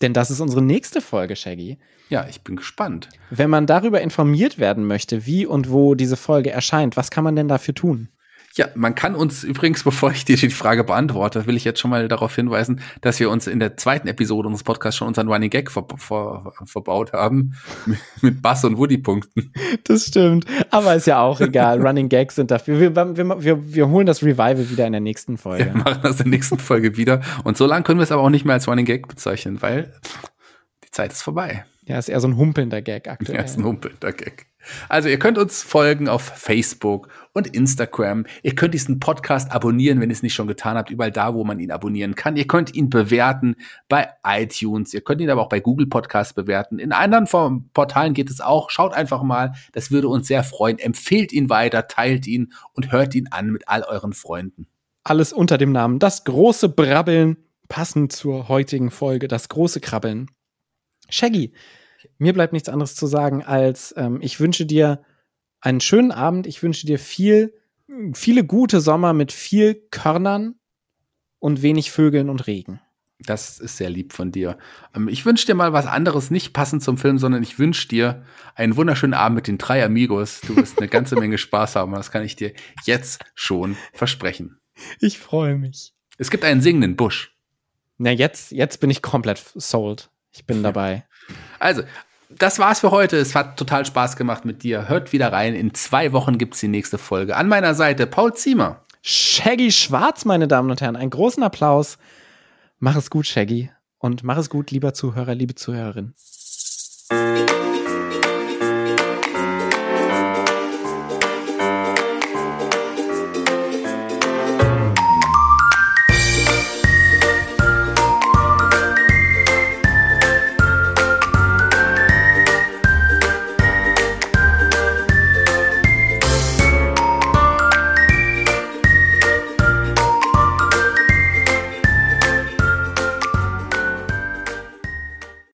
S3: Denn das ist unsere nächste Folge, Shaggy.
S2: Ja, ich bin gespannt.
S3: Wenn man darüber informiert werden möchte, wie und wo diese Folge erscheint, was kann man denn dafür tun?
S2: Ja, man kann uns übrigens, bevor ich dir die Frage beantworte, will ich jetzt schon mal darauf hinweisen, dass wir uns in der zweiten Episode unseres Podcasts schon unseren Running Gag ver ver verbaut haben mit Bass und Woody Punkten.
S3: Das stimmt, aber ist ja auch egal. Running Gags sind dafür. Wir, wir, wir, wir holen das Revival wieder in der nächsten Folge.
S2: Wir machen das in der nächsten Folge wieder und so lange können wir es aber auch nicht mehr als Running Gag bezeichnen, weil die Zeit ist vorbei.
S3: Ja, ist eher so ein humpelnder Gag aktuell. Ja,
S2: ist ein humpelnder Gag. Also ihr könnt uns folgen auf Facebook und Instagram. Ihr könnt diesen Podcast abonnieren, wenn ihr es nicht schon getan habt, überall da, wo man ihn abonnieren kann. Ihr könnt ihn bewerten bei iTunes. Ihr könnt ihn aber auch bei Google Podcasts bewerten. In anderen Portalen geht es auch. Schaut einfach mal. Das würde uns sehr freuen. Empfehlt ihn weiter, teilt ihn und hört ihn an mit all euren Freunden.
S3: Alles unter dem Namen Das große Brabbeln, passend zur heutigen Folge, das große Krabbeln. Shaggy, mir bleibt nichts anderes zu sagen, als ähm, ich wünsche dir einen schönen Abend. Ich wünsche dir viel, viele gute Sommer mit viel Körnern und wenig Vögeln und Regen.
S2: Das ist sehr lieb von dir. Ähm, ich wünsche dir mal was anderes, nicht passend zum Film, sondern ich wünsche dir einen wunderschönen Abend mit den drei Amigos. Du wirst eine ganze Menge Spaß haben. Das kann ich dir jetzt schon versprechen.
S3: Ich freue mich.
S2: Es gibt einen singenden Busch.
S3: Na, jetzt, jetzt bin ich komplett sold. Ich bin dabei.
S2: Also, das war's für heute. Es hat total Spaß gemacht mit dir. Hört wieder rein. In zwei Wochen gibt's die nächste Folge. An meiner Seite Paul Ziemer.
S3: Shaggy Schwarz, meine Damen und Herren. Einen großen Applaus. Mach es gut, Shaggy. Und mach es gut, lieber Zuhörer, liebe Zuhörerin.